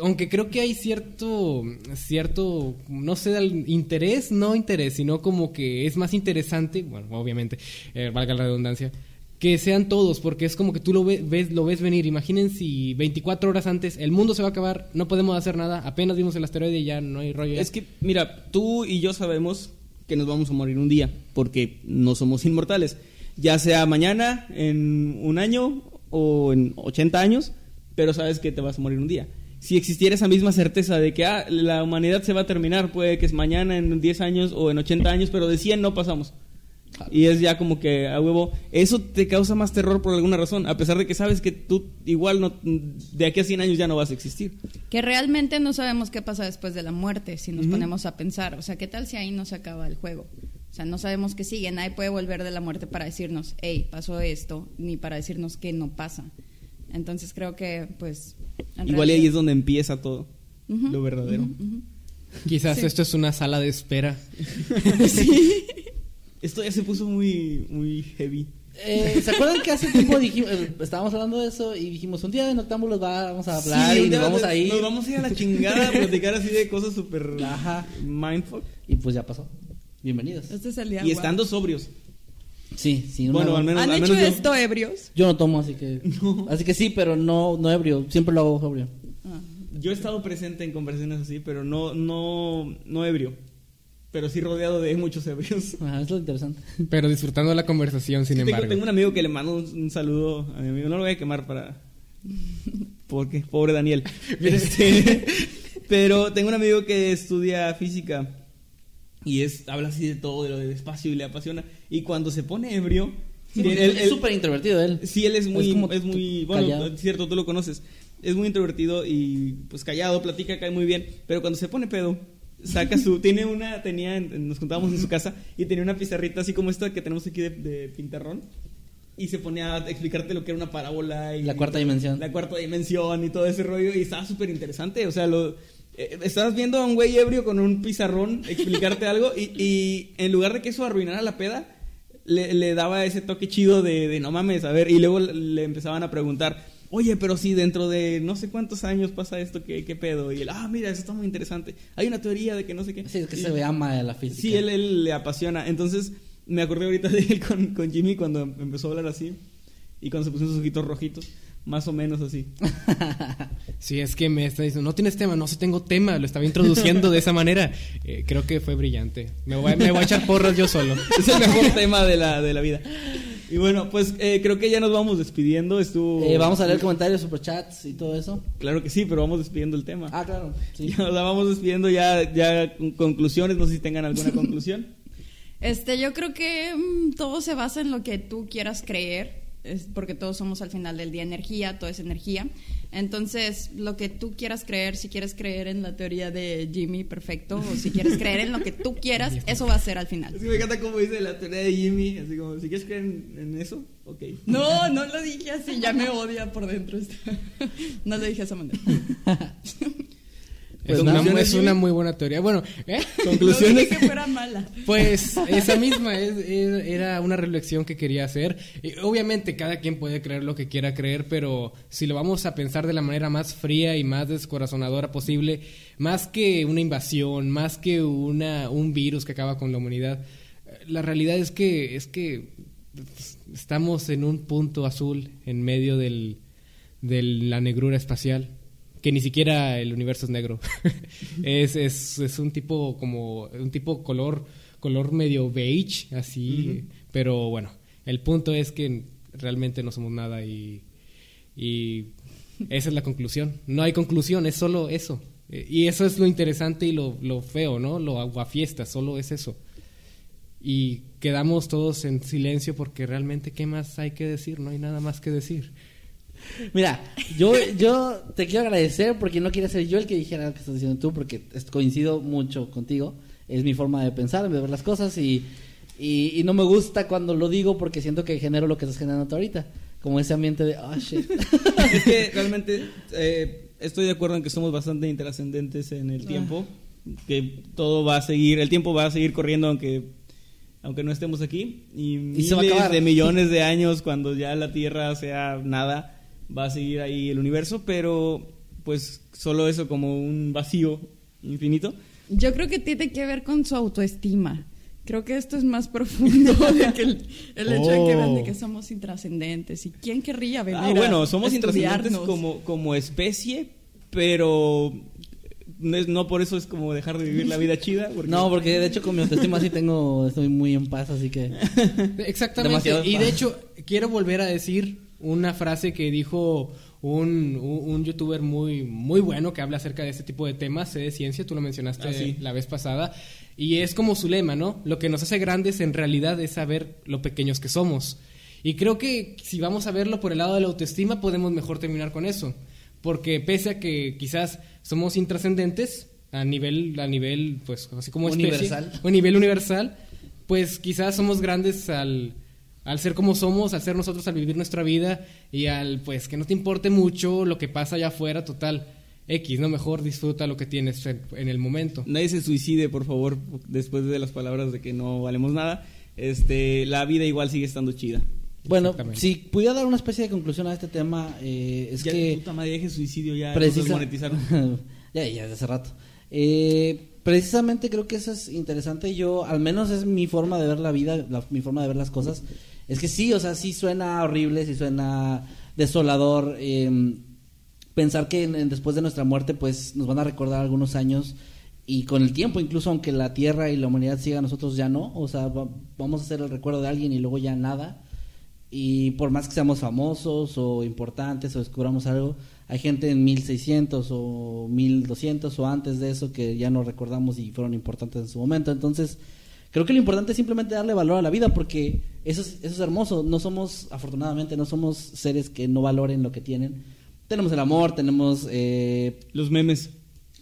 Aunque creo que hay cierto, cierto, no sé, interés, no interés, sino como que es más interesante, bueno, obviamente, eh, valga la redundancia, que sean todos, porque es como que tú lo ve- ves, lo ves venir. Imaginen si 24 horas antes el mundo se va a acabar, no podemos hacer nada, apenas vimos el asteroide y ya no hay rollo. ya. Es que, mira, tú y yo sabemos que nos vamos a morir un día, porque no somos inmortales. Ya sea mañana, en un año o en 80 años, pero sabes que te vas a morir un día. Si existiera esa misma certeza de que ah, la humanidad se va a terminar, puede que es mañana, en 10 años o en 80 años, pero de 100 no pasamos. Y es ya como que a huevo. Eso te causa más terror por alguna razón, a pesar de que sabes que tú igual no, de aquí a 100 años ya no vas a existir. Que realmente no sabemos qué pasa después de la muerte, si nos ponemos a pensar. O sea, ¿qué tal si ahí no se acaba el juego? O sea, no sabemos qué sigue. Nadie puede volver de la muerte para decirnos, hey, pasó esto, ni para decirnos que no pasa. Entonces creo que, pues. Igual y ahí realidad- es donde empieza todo, Ujú, lo verdadero. ujú, ujú. Quizás sí. esto es una sala de espera. Esto ya se puso muy, muy heavy. Eh, ¿Se acuerdan que hace tiempo dijimos, eh, estábamos hablando de eso y dijimos, un día de Noctámbulos va- vamos a hablar Sí, y nos vamos a ir? Nos vamos a ir a la chingada a platicar así de cosas súper Ajá. mindfuck. Y pues ya pasó. Bienvenidos. Este es el día. Y guau. estando sobrios. Sí, sí. una- Bueno, al menos, ¿Han al hecho menos yo- esto ebrios? Yo no tomo, así que... Así que sí, pero no, no ebrio. Siempre lo hago sobrio. Ah. yo he estado presente en conversaciones así, pero no, no, no ebrio. Pero sí rodeado de muchos ebrios. Ajá, es lo interesante. Pero disfrutando la conversación, sin tengo, embargo. tengo un amigo que le mando un, un saludo a mi amigo. No lo voy a quemar para. Porque, pobre Daniel. Este, pero tengo un amigo que estudia física y es habla así de todo, de lo del espacio y le apasiona. Y cuando se pone ebrio. Sí, él- es súper introvertido él. Sí, él es muy, Es como es, muy, bueno, callado. es cierto, tú lo conoces. Es muy introvertido y pues callado, platica, cae muy bien. Pero cuando se pone pedo, saca su, tiene una, tenía, en- nos juntábamos en su casa y tenía una pizarrita así como esta que tenemos aquí de, de pintarrón. Y se ponía a explicarte lo que era una parábola y La cuarta dimensión. La cuarta dimensión y todo ese rollo. Y estaba súper interesante. O sea, lo, eh, estabas viendo a un güey ebrio con un pizarrón explicarte algo y, y en lugar de que eso arruinara la peda, le, le daba ese toque chido de, de no mames, a ver. Y luego le, empezaban a preguntar, oye, pero si dentro de no sé cuántos años pasa esto, ¿qué, qué pedo? Y él, ah, mira, eso está muy interesante. Hay una teoría de que no sé qué. Sí, es que Y- se ama de la física. Sí, él, él le apasiona. Entonces, me acordé ahorita de él con, con Jimmy cuando empezó a hablar así. Y cuando se pusieron sus ojitos rojitos. Más o menos así. Sí, es que me está diciendo, no tienes tema, no, sí tengo tema, lo estaba introduciendo de esa manera. Eh, creo que fue brillante. Me voy, a- me voy a echar porras yo solo. Es el mejor tema de la, de la vida. Y bueno, pues eh, creo que ya nos vamos despidiendo. Estuvo. Eh, vamos a leer comentarios, superchats y todo eso. Claro que sí, pero vamos despidiendo el tema. Ah, claro. Sí. Ya, o sea, vamos despidiendo ya, ya con conclusiones. No sé si tengan alguna conclusión. Este, yo creo que mm, todo se basa en lo que tú quieras creer, es porque todos somos al final del día energía, todo es energía. Entonces, lo que tú quieras creer, si quieres creer en la teoría de Jimmy, perfecto, o si quieres creer en lo que tú quieras, eso va a ser al final. Es que me encanta cómo dice la teoría de Jimmy, así como, si quieres creer en, en eso, ok. No, no lo dije así, ya me odia por dentro. No lo dije de esa manera. Es, Pues una, nada. es una muy buena teoría. Bueno, ¿eh? No dije que fuera mala. Pues esa misma es- es- era una reflexión que quería hacer. Y obviamente cada quien puede creer lo que quiera creer, pero si lo vamos a pensar de la manera más fría y más descorazonadora posible, más que una invasión, más que una, un virus que acaba con la humanidad, la realidad es que, es que estamos en un punto azul en medio del, de la negrura espacial que ni siquiera el universo es negro. es, es, es un tipo como un tipo color color medio beige así, pero bueno, el punto es que realmente no somos nada y y esa es la conclusión. No hay conclusión, es solo eso. Y eso es lo interesante y lo, lo feo, ¿no? Lo aguafiesta, solo es eso. Y quedamos todos en silencio porque realmente, ¿qué más hay que decir? No hay nada más que decir. Mira, yo, yo te quiero agradecer porque no quería ser yo el que dijera lo que estás diciendo tú, porque coincido mucho contigo. Es mi forma de pensar, de ver las cosas y, y, y no me gusta cuando lo digo porque siento que genero lo que estás generando tú ahorita. Como ese ambiente de, oh shit. es que realmente eh, estoy de acuerdo en que somos bastante intrascendentes en el tiempo, que todo va a seguir, el tiempo va a seguir corriendo aunque aunque no estemos aquí y, se va a miles acabar. de millones de años cuando ya la Tierra sea nada va a seguir ahí el universo, pero pues solo eso como un vacío infinito. Yo creo que tiene que ver con su autoestima. Creo que esto es más profundo de que el, el hecho de que de que somos intrascendentes. ¿Y quién querría venir Ah, a bueno, somos intrascendentes estudiarnos? como, como especie, pero no, es- no por eso es como dejar de vivir la vida chida. Porque No, porque de hecho con mi autoestima sí tengo, estoy muy en paz, así que... Exactamente. Demasiado y de hecho, quiero volver a decir una frase que dijo un, un, un youtuber muy, muy bueno que habla acerca de este tipo de temas, sé de ciencia, tú lo mencionaste Ah, sí. la vez pasada, y es como su lema, ¿no? Lo que nos hace grandes en realidad es saber lo pequeños que somos. Y creo que si vamos a verlo por el lado de la autoestima, podemos mejor terminar con eso. Porque pese a que quizás somos intrascendentes a nivel, a nivel, pues así como Universal. a nivel universal, pues quizás somos grandes al, al ser como somos, al ser nosotros, al vivir nuestra vida y al pues que no te importe mucho lo que pasa allá afuera, total. X, no mejor disfruta lo que tienes en, en el momento. Nadie se suicide, por favor, después de las palabras de que no valemos nada. Este, la vida igual sigue estando chida. Bueno, si pudiera dar una especie de conclusión a este tema, eh, es ya, que... puta madre, deje suicidio ya. Precisa- ya, ya, desde hace rato. Eh, precisamente creo que eso es interesante. Yo, al menos es mi forma de ver la vida, la- mi forma de ver las cosas. Es que sí, o sea, sí suena horrible, sí suena desolador. eh, pensar que en- después de nuestra muerte, pues nos van a recordar algunos años. Y con el tiempo, incluso aunque la Tierra y la humanidad sigan, nosotros ya no. O sea, va- vamos a hacer el recuerdo de alguien y luego ya nada. Y por más que seamos famosos o importantes o descubramos algo, hay gente en 1600 o 1200 o antes de eso que ya no recordamos y fueron importantes en su momento. Entonces, creo que lo importante es simplemente darle valor a la vida porque eso es, eso es hermoso. No somos, afortunadamente, no somos seres que no valoren lo que tienen. Tenemos el amor, tenemos eh, Los memes,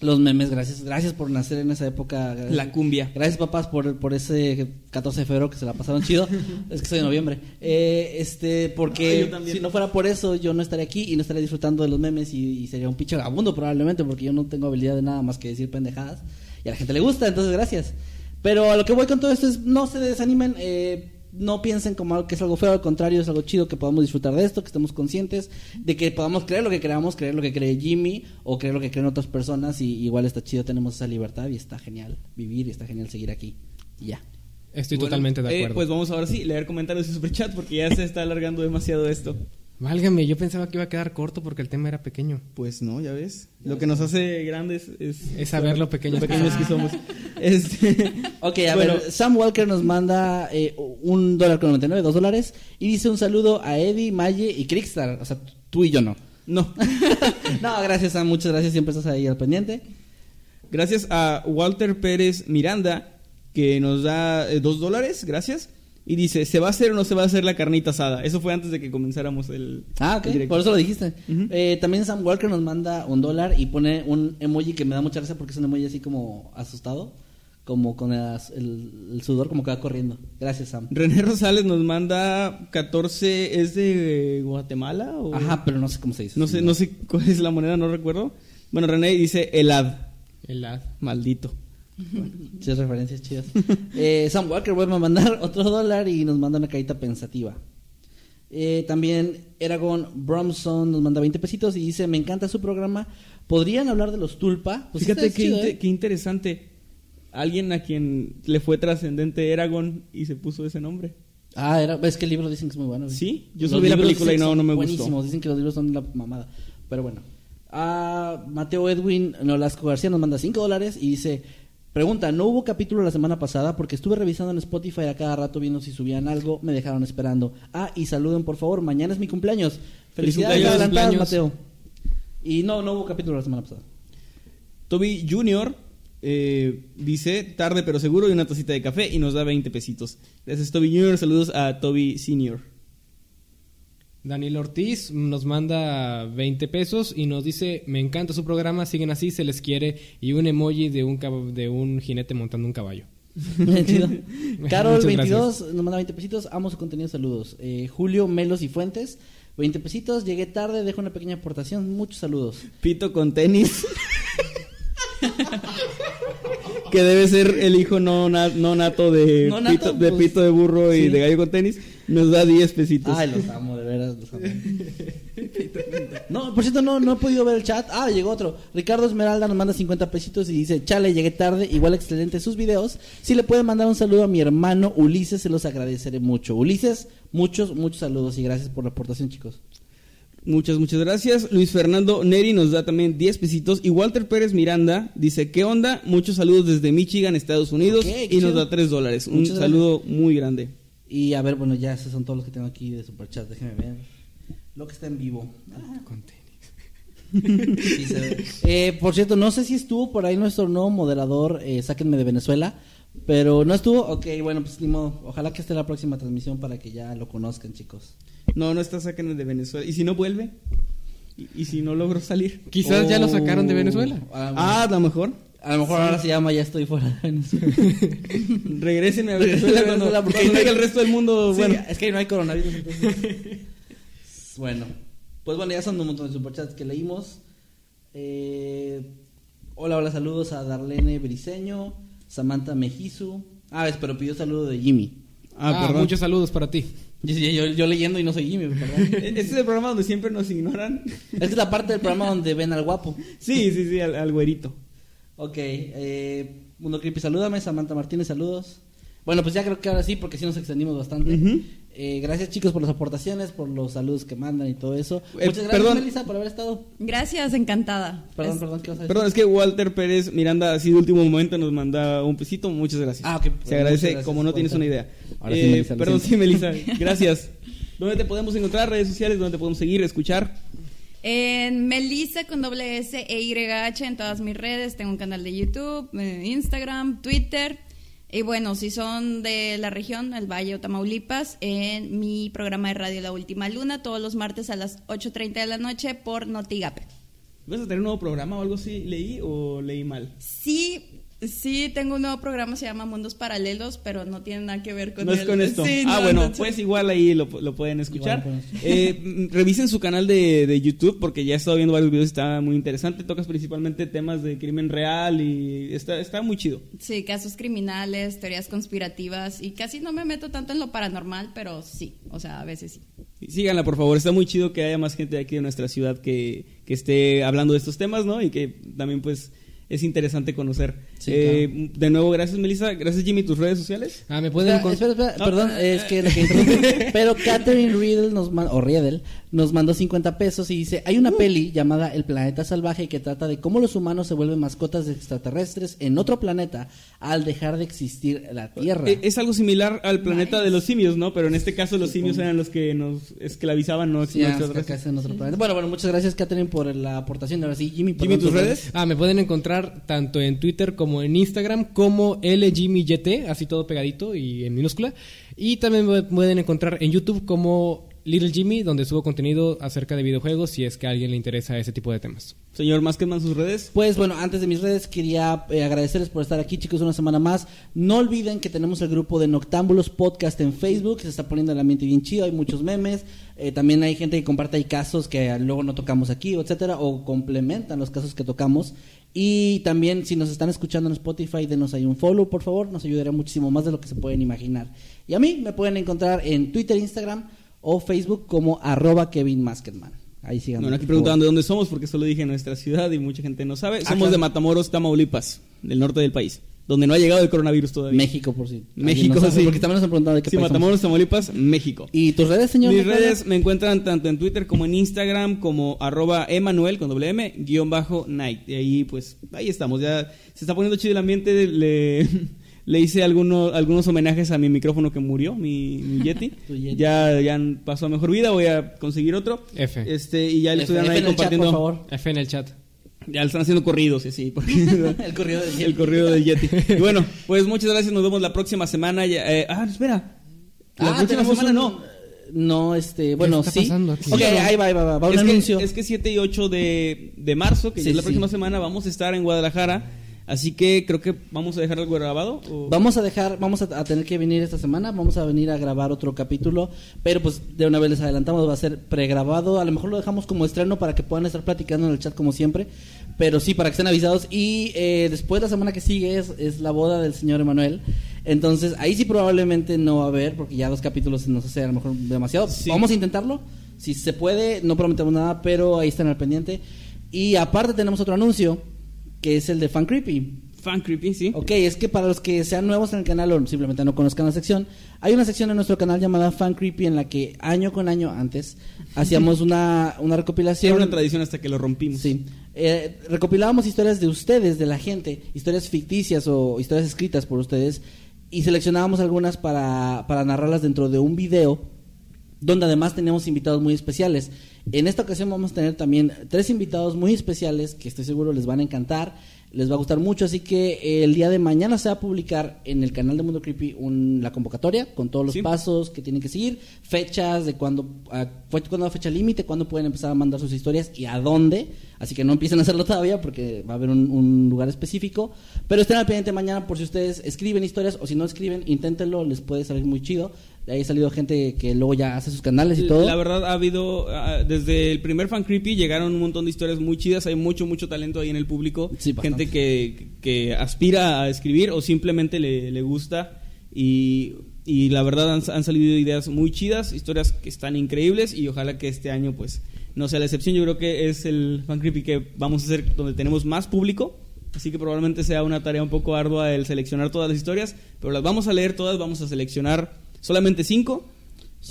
los memes. Gracias, gracias por nacer en esa época. Gracias. la cumbia. Gracias papás por, por ese 14 de febrero que se la pasaron chido. es que soy de noviembre. Eh, este, porque si no fuera por eso yo no estaría aquí y no estaría disfrutando de los memes y, y sería un pinche vagabundo probablemente porque yo no tengo habilidad de nada más que decir pendejadas y a la gente le gusta, entonces gracias. Pero a lo que voy con todo esto es no se desanimen, eh, no piensen como algo que es algo feo, al contrario es algo chido que podamos disfrutar de esto, que estemos conscientes de que podamos creer lo que creamos, creer lo que cree Jimmy o creer lo que creen otras personas y igual está chido, tenemos esa libertad y está genial vivir y está genial seguir aquí. Y ya. Estoy Bueno, totalmente de eh, acuerdo. pues vamos ahora sí, leer comentarios y superchat porque ya se está alargando demasiado esto. Válgame, yo pensaba que iba a quedar corto porque el tema era pequeño. Pues no, ya ves. Lo que nos hace grandes es, Es saber lo pequeños que pequeños que somos. Este, Ok, a bueno, ver, Sam Walker nos manda eh, un dólar con 99, dos dólares, y dice un saludo a Eddie, Maye y Crickstar. O sea, tú y yo no. No. no, gracias Sam, muchas gracias, siempre estás ahí al pendiente. Gracias a Walter Pérez Miranda, que nos da eh, dos dólares, gracias. Y dice, ¿se va a hacer o no se va a hacer la carnita asada? Eso fue antes de que comenzáramos el... Ah, ok, el por eso lo dijiste. Ujú. Eh, también Sam Walker nos manda un dólar y pone un emoji que me da mucha gracia porque es un emoji así como asustado, como con el, el sudor como que va corriendo. Gracias, Sam. René Rosales nos manda 14, ¿es de Guatemala? O... Ajá, pero no sé cómo se dice. No sé, no sé cuál es la moneda, no recuerdo. Bueno, René dice helad, El ad. Maldito. Muchas referencias chidas. Eh, Sam Walker vuelve a mandar otro dólar y nos manda una carita pensativa. Eh, también Eragon Bromson nos manda 20 pesitos y dice, me encanta su programa. ¿Podrían hablar de los tulpa? Pues Fíjate qué, chido, ¿eh? qué interesante. Alguien a quien le fue trascendente Eragon y se puso ese nombre. Ah, era, es que el libro dicen que es muy bueno. güey. Sí, yo vi la película y no- no me gustó. Buenísimos, dicen que los libros son la mamada. Pero bueno. Ah, Mateo Edwin Nolasco García nos manda 5 dólares y dice: Pregunta, ¿no hubo capítulo la semana pasada? Porque estuve revisando en Spotify a cada rato viendo si subían algo, me dejaron esperando. Ah, y saluden por favor, mañana es mi cumpleaños. Felicidades cumpleaños, adelantadas. Mateo. Y no, no hubo capítulo la semana pasada. Toby Jr. eh, dice tarde pero seguro y una tacita de café y nos da 20 pesitos. Gracias Toby Jr. Saludos a Toby Sr. Daniel Ortiz nos manda 20 pesos y nos dice, me encanta su programa, siguen así, se les quiere, y un emoji de un, cab- de un jinete montando un caballo. Chido. Carol Muchas 22 nos manda 20 pesitos. Amo su contenido, saludos. Eh, Julio Melos y Fuentes, 20 pesitos. Llegué tarde, dejo una pequeña aportación. Muchos saludos. Pito con tenis. que debe ser el hijo no, na- no nato de, No nato, pito, de pito de burro y sí. de gallo con tenis. Nos da 10 pesitos. Ay, los amo, de veras, los amo. No, por cierto, no, no he podido ver el chat. Ah, llegó otro. Ricardo Esmeralda nos manda 50 pesitos y dice, chale, llegué tarde, igual excelente sus videos. Si le pueden mandar un saludo a mi hermano Ulises, se los agradeceré mucho. Ulises, muchos, muchos saludos y gracias por la aportación, chicos. Muchas, muchas gracias. Luis Fernando Neri nos da también 10 pesitos. Y Walter Pérez Miranda dice, ¿qué onda? Muchos saludos desde Michigan, Estados Unidos. Y nos chido. da 3 dólares. Un Muchas saludo muy grande. Y a ver, bueno, ya esos son todos los que tengo aquí de Superchat. Déjenme ver. Lo que está en vivo. Ah, Con tenis. sí se ve. Eh, por cierto, no sé si estuvo por ahí nuestro nuevo moderador, eh, Sáquenme de Venezuela. Pero no estuvo. Ok, bueno, pues ni modo. Ojalá que esté la próxima transmisión para que ya lo conozcan, chicos. No, no está sacando de Venezuela. ¿Y si no vuelve? ¿Y, y si no logro salir? Quizás ya lo Oh. sacaron de Venezuela. Ah, Ah, a lo mejor. a lo mejor ahora se llama Ya estoy fuera de Venezuela. Regresen a Venezuela cuando, Venezuela, porque no hay- el resto del mundo. Sí, bueno, es que ahí no hay coronavirus, entonces. bueno, pues bueno, ya son un montón de superchats que leímos. Eh, hola, hola, saludos a Darlene Briseño, Samantha Mejizu. Ah, es, pero pidió saludo de Jimmy. Ah, Ah, perdón. muchos saludos para ti. Yo, yo- yo leyendo y no soy Jimmy, ¿verdad? Este es el programa donde siempre nos ignoran. Esta es la parte del programa donde ven al guapo. Sí, sí, sí, al, al güerito. Ok, eh, Mundo Creepy, salúdame. Samantha Martínez, saludos. Bueno, pues ya creo que ahora sí, porque sí nos extendimos bastante. Eh, gracias chicos por las aportaciones, por los saludos que mandan y todo eso. Eh, Muchas gracias, perdón. Melissa, por haber estado. Gracias, encantada. Perdón, Es- perdón, ¿qué vas a decir? Perdón, es que Walter Pérez Miranda, así de último momento, nos manda un pesito. Muchas gracias. Ah, ok, pues, Se agradece gracias, como no tienes una idea. Ahora sí, Eh, Melissa, perdón, sí, Melissa. Gracias. ¿Dónde te podemos encontrar? Redes sociales, ¿dónde te podemos seguir, escuchar? En Melissa con doble S e Y H en todas mis redes. Tengo un canal de YouTube, Instagram, Twitter. Y bueno, si son de la región, el Valle o Tamaulipas, en mi programa de radio La Última Luna, todos los martes a las 8.30 de la noche por Notigape. ¿Vas a tener un nuevo programa o algo así? ¿Leí o leí mal? Sí, sí, tengo un nuevo programa, se llama Mundos Paralelos, pero no tiene nada que ver con no es con esto. Sí, ah, no, bueno, no, pues igual ahí lo, lo pueden escuchar. Eh, mm, revisen su canal de, de YouTube porque ya he estado viendo varios videos y está muy interesante. Tocas principalmente temas de crimen real y está, está muy chido. Sí, casos criminales, teorías conspirativas y casi no me meto tanto en lo paranormal, pero sí, o sea, a veces sí. Y Síganla, por favor. Está muy chido que haya más gente de aquí de nuestra ciudad que, que esté hablando de estos temas, ¿no? Y que también, pues, es interesante conocer. Sí, Eh, De nuevo, gracias, Melissa. Gracias, Jimmy. ¿Tus redes sociales? Ah, me pueden Espera, encont- espera, espera, No. perdón, es que la que. Pero Catherine Riedel nos mandó, o Riedel, nos mandó 50 pesos y dice, hay una peli llamada El planeta salvaje que trata de cómo los humanos se vuelven mascotas de extraterrestres en otro planeta al dejar de existir la Tierra. Eh, Es algo similar al planeta de los simios, ¿no? Pero en este caso los simios eran los que nos esclavizaban, no Sí, no en otro planeta. Bueno, bueno, muchas gracias Catherine por la aportación. Ahora sí, Jimmy, Jimmy, ¿tus redes? Ah, me pueden encontrar tanto en Twitter como en Instagram como LGMYT, así todo pegadito y en minúscula. Y también me pueden encontrar en YouTube como Little Jimmy, donde subo contenido acerca de videojuegos si es que a alguien le interesa ese tipo de temas. Señor Maskedman, sus redes. Pues bueno, antes de mis redes quería eh, agradecerles por estar aquí chicos una semana más. No olviden que tenemos el grupo de Noctámbulos Podcast en Facebook, se está poniendo el ambiente bien chido, hay muchos memes, eh, también hay gente que comparte ahí casos que luego no tocamos aquí, etcétera, o complementan los casos que tocamos. Y también si nos están escuchando en Spotify, denos ahí un follow, por favor, nos ayudaría muchísimo más de lo que se pueden imaginar. Y a mí me pueden encontrar en Twitter, Instagram o Facebook como arroba Kevin Maskedman. Ahí sigan. Bueno, aquí preguntaban de dónde somos, porque solo dije nuestra ciudad y mucha gente no sabe. Somos de Matamoros, Tamaulipas, del norte del país, donde no ha llegado el coronavirus todavía. México, por si. México, no sabe, sí. Porque también nos han preguntado de qué Sí, país somos. Matamoros, Tamaulipas, México. ¿Y tus redes, señor? Mis redes me encuentran tanto en Twitter como en Instagram como arroba Emanuel con doble M guion bajo night. Y ahí pues ahí estamos. Ya se está poniendo chido el ambiente. Le, le hice algunos, algunos homenajes a mi micrófono que murió, mi, mi Yeti. Yeti. Ya, ya pasó a mejor vida. Voy a conseguir otro. F. Este, y ya le estuvieron F ahí en el chat, compartiendo. por favor. F en el chat. Ya le están haciendo corridos, sí, sí. Porque, El corrido del el corrido del Yeti. Y bueno, pues muchas gracias. Nos vemos la próxima semana. Ya, eh, ah, espera. La Ah, próxima semana un- no. No, este, bueno, está sí. pasando aquí? Ok, ahí va, ahí va, va, va un es anuncio. Que, es que 7 y 8 de, de marzo, que Sí, ya es la sí. próxima semana, vamos a estar en Guadalajara. Así que creo que vamos a dejar algo grabado. o- Vamos a dejar, vamos a, a tener que venir esta semana, vamos a venir a grabar otro capítulo, pero pues de una vez les adelantamos, va a ser pregrabado, a lo mejor lo dejamos como estreno para que puedan estar platicando en el chat como siempre, pero sí, para que estén avisados. Y eh, después la semana que sigue es, es la boda del señor Emanuel, entonces ahí sí probablemente no va a haber, porque ya dos capítulos nos hace a lo mejor demasiado. Sí. Vamos a intentarlo, si se puede, no prometemos nada, pero ahí están al pendiente. Y aparte tenemos otro anuncio, que es el de Fan Creepy. Fan Creepy, sí. Ok, es que para los que sean nuevos en el canal o simplemente no conozcan la sección, hay una sección en nuestro canal llamada Fan Creepy en la que año con año antes hacíamos una, una recopilación. era una tradición hasta que lo rompimos. Sí. Eh, recopilábamos historias de ustedes, de la gente, historias ficticias o historias escritas por ustedes y seleccionábamos algunas para, para narrarlas dentro de un video donde además teníamos invitados muy especiales. En esta ocasión vamos a tener también tres invitados muy especiales que estoy seguro les van a encantar, les va a gustar mucho, así que eh, el día de mañana se va a publicar en el canal de Mundo Creepy un- la convocatoria con todos los Sí. pasos que tienen que seguir, fechas de cuándo, ah, cuándo la fecha límite, cuándo pueden empezar a mandar sus historias y a dónde, así que no empiecen a hacerlo todavía porque va a haber un, un lugar específico, pero estén al pendiente mañana por si ustedes escriben historias o si no escriben, inténtenlo, les puede salir muy chido. De ahí ha salido gente que luego ya hace sus canales y todo. La verdad ha habido, ah, desde el primer Fan Creepy llegaron un montón de historias muy chidas, hay mucho, mucho talento ahí en el público, Sí, gente que, que aspira a escribir o simplemente le, le gusta. Y, y la verdad han, han salido ideas muy chidas, historias que están increíbles y ojalá que este año pues no sea la excepción, yo creo que es el Fan Creepy que vamos a hacer donde tenemos más público. Así que probablemente sea una tarea un poco ardua el seleccionar todas las historias, pero las vamos a leer todas, vamos a seleccionar solamente cinco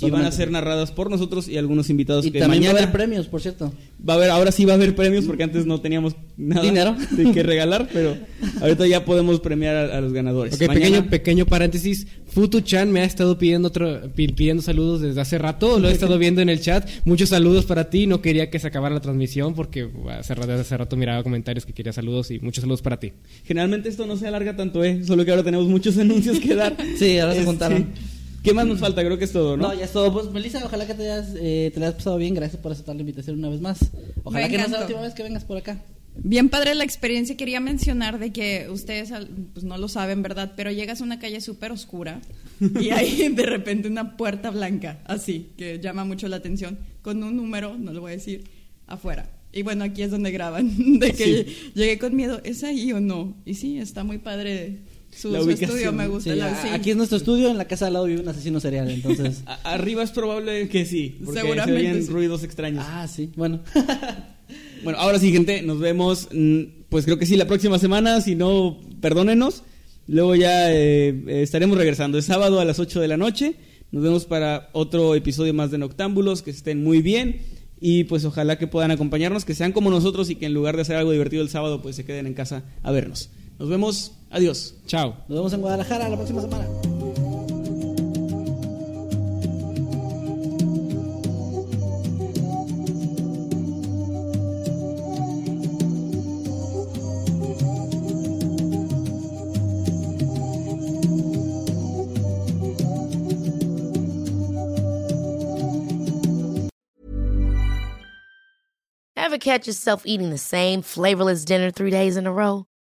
y van a ser narradas por nosotros y algunos invitados y que también mañana va a haber premios, por cierto. va a haber ahora sí va a haber premios porque antes no teníamos nada Dinero. de que regalar pero ahorita ya podemos premiar a, a los ganadores Ok, Mañana- pequeño, pequeño paréntesis. Futu-chan me ha estado pidiendo otro, pi- pidiendo saludos desde hace rato. Lo he estado viendo en el chat. Muchos saludos para ti. No quería que se acabara la transmisión porque hace rato, desde hace rato miraba comentarios que quería saludos y muchos saludos para ti. generalmente esto no se alarga tanto eh solo que ahora tenemos muchos anuncios que dar Sí, ahora se Este, juntaron. Qué más nos falta creo que es todo no, No, ya es todo. Pues, Melissa, ojalá que te hayas, eh, te la hayas pasado bien. Gracias por aceptar la invitación una vez más. Ojalá Me que no sea la última vez que vengas por acá. Bien padre la experiencia. Quería mencionar de que ustedes pues no lo saben, ¿verdad? Pero llegas a una calle súper oscura y hay de repente una puerta blanca, así, que llama mucho la atención, con un número, no lo voy a decir, afuera. Y bueno, aquí es donde graban, de que llegué con miedo, ¿es ahí o no? Y sí, está muy padre su, La su ubicación. estudio, me gusta. Sí, la- a- sí. Aquí es nuestro estudio. En la casa al lado vive un asesino serial. Entonces. Arriba es probable que sí porque Seguramente se oyen sí. ruidos extraños ah, sí. Bueno. Bueno, ahora sí, gente, nos vemos. mm, Pues creo que sí, la próxima semana. Si no, perdónenos. Luego ya eh, estaremos regresando. Es sábado a las 8 de la noche. Nos vemos para otro episodio más de Noctámbulos. Que estén muy bien. Y pues ojalá que puedan acompañarnos, que sean como nosotros y que en lugar de hacer algo divertido el sábado, pues se queden en casa a vernos. Nos vemos. Adiós. Chao. Nos vemos en Guadalajara la próxima semana. Ever catch yourself eating the same flavorless dinner three days in a row?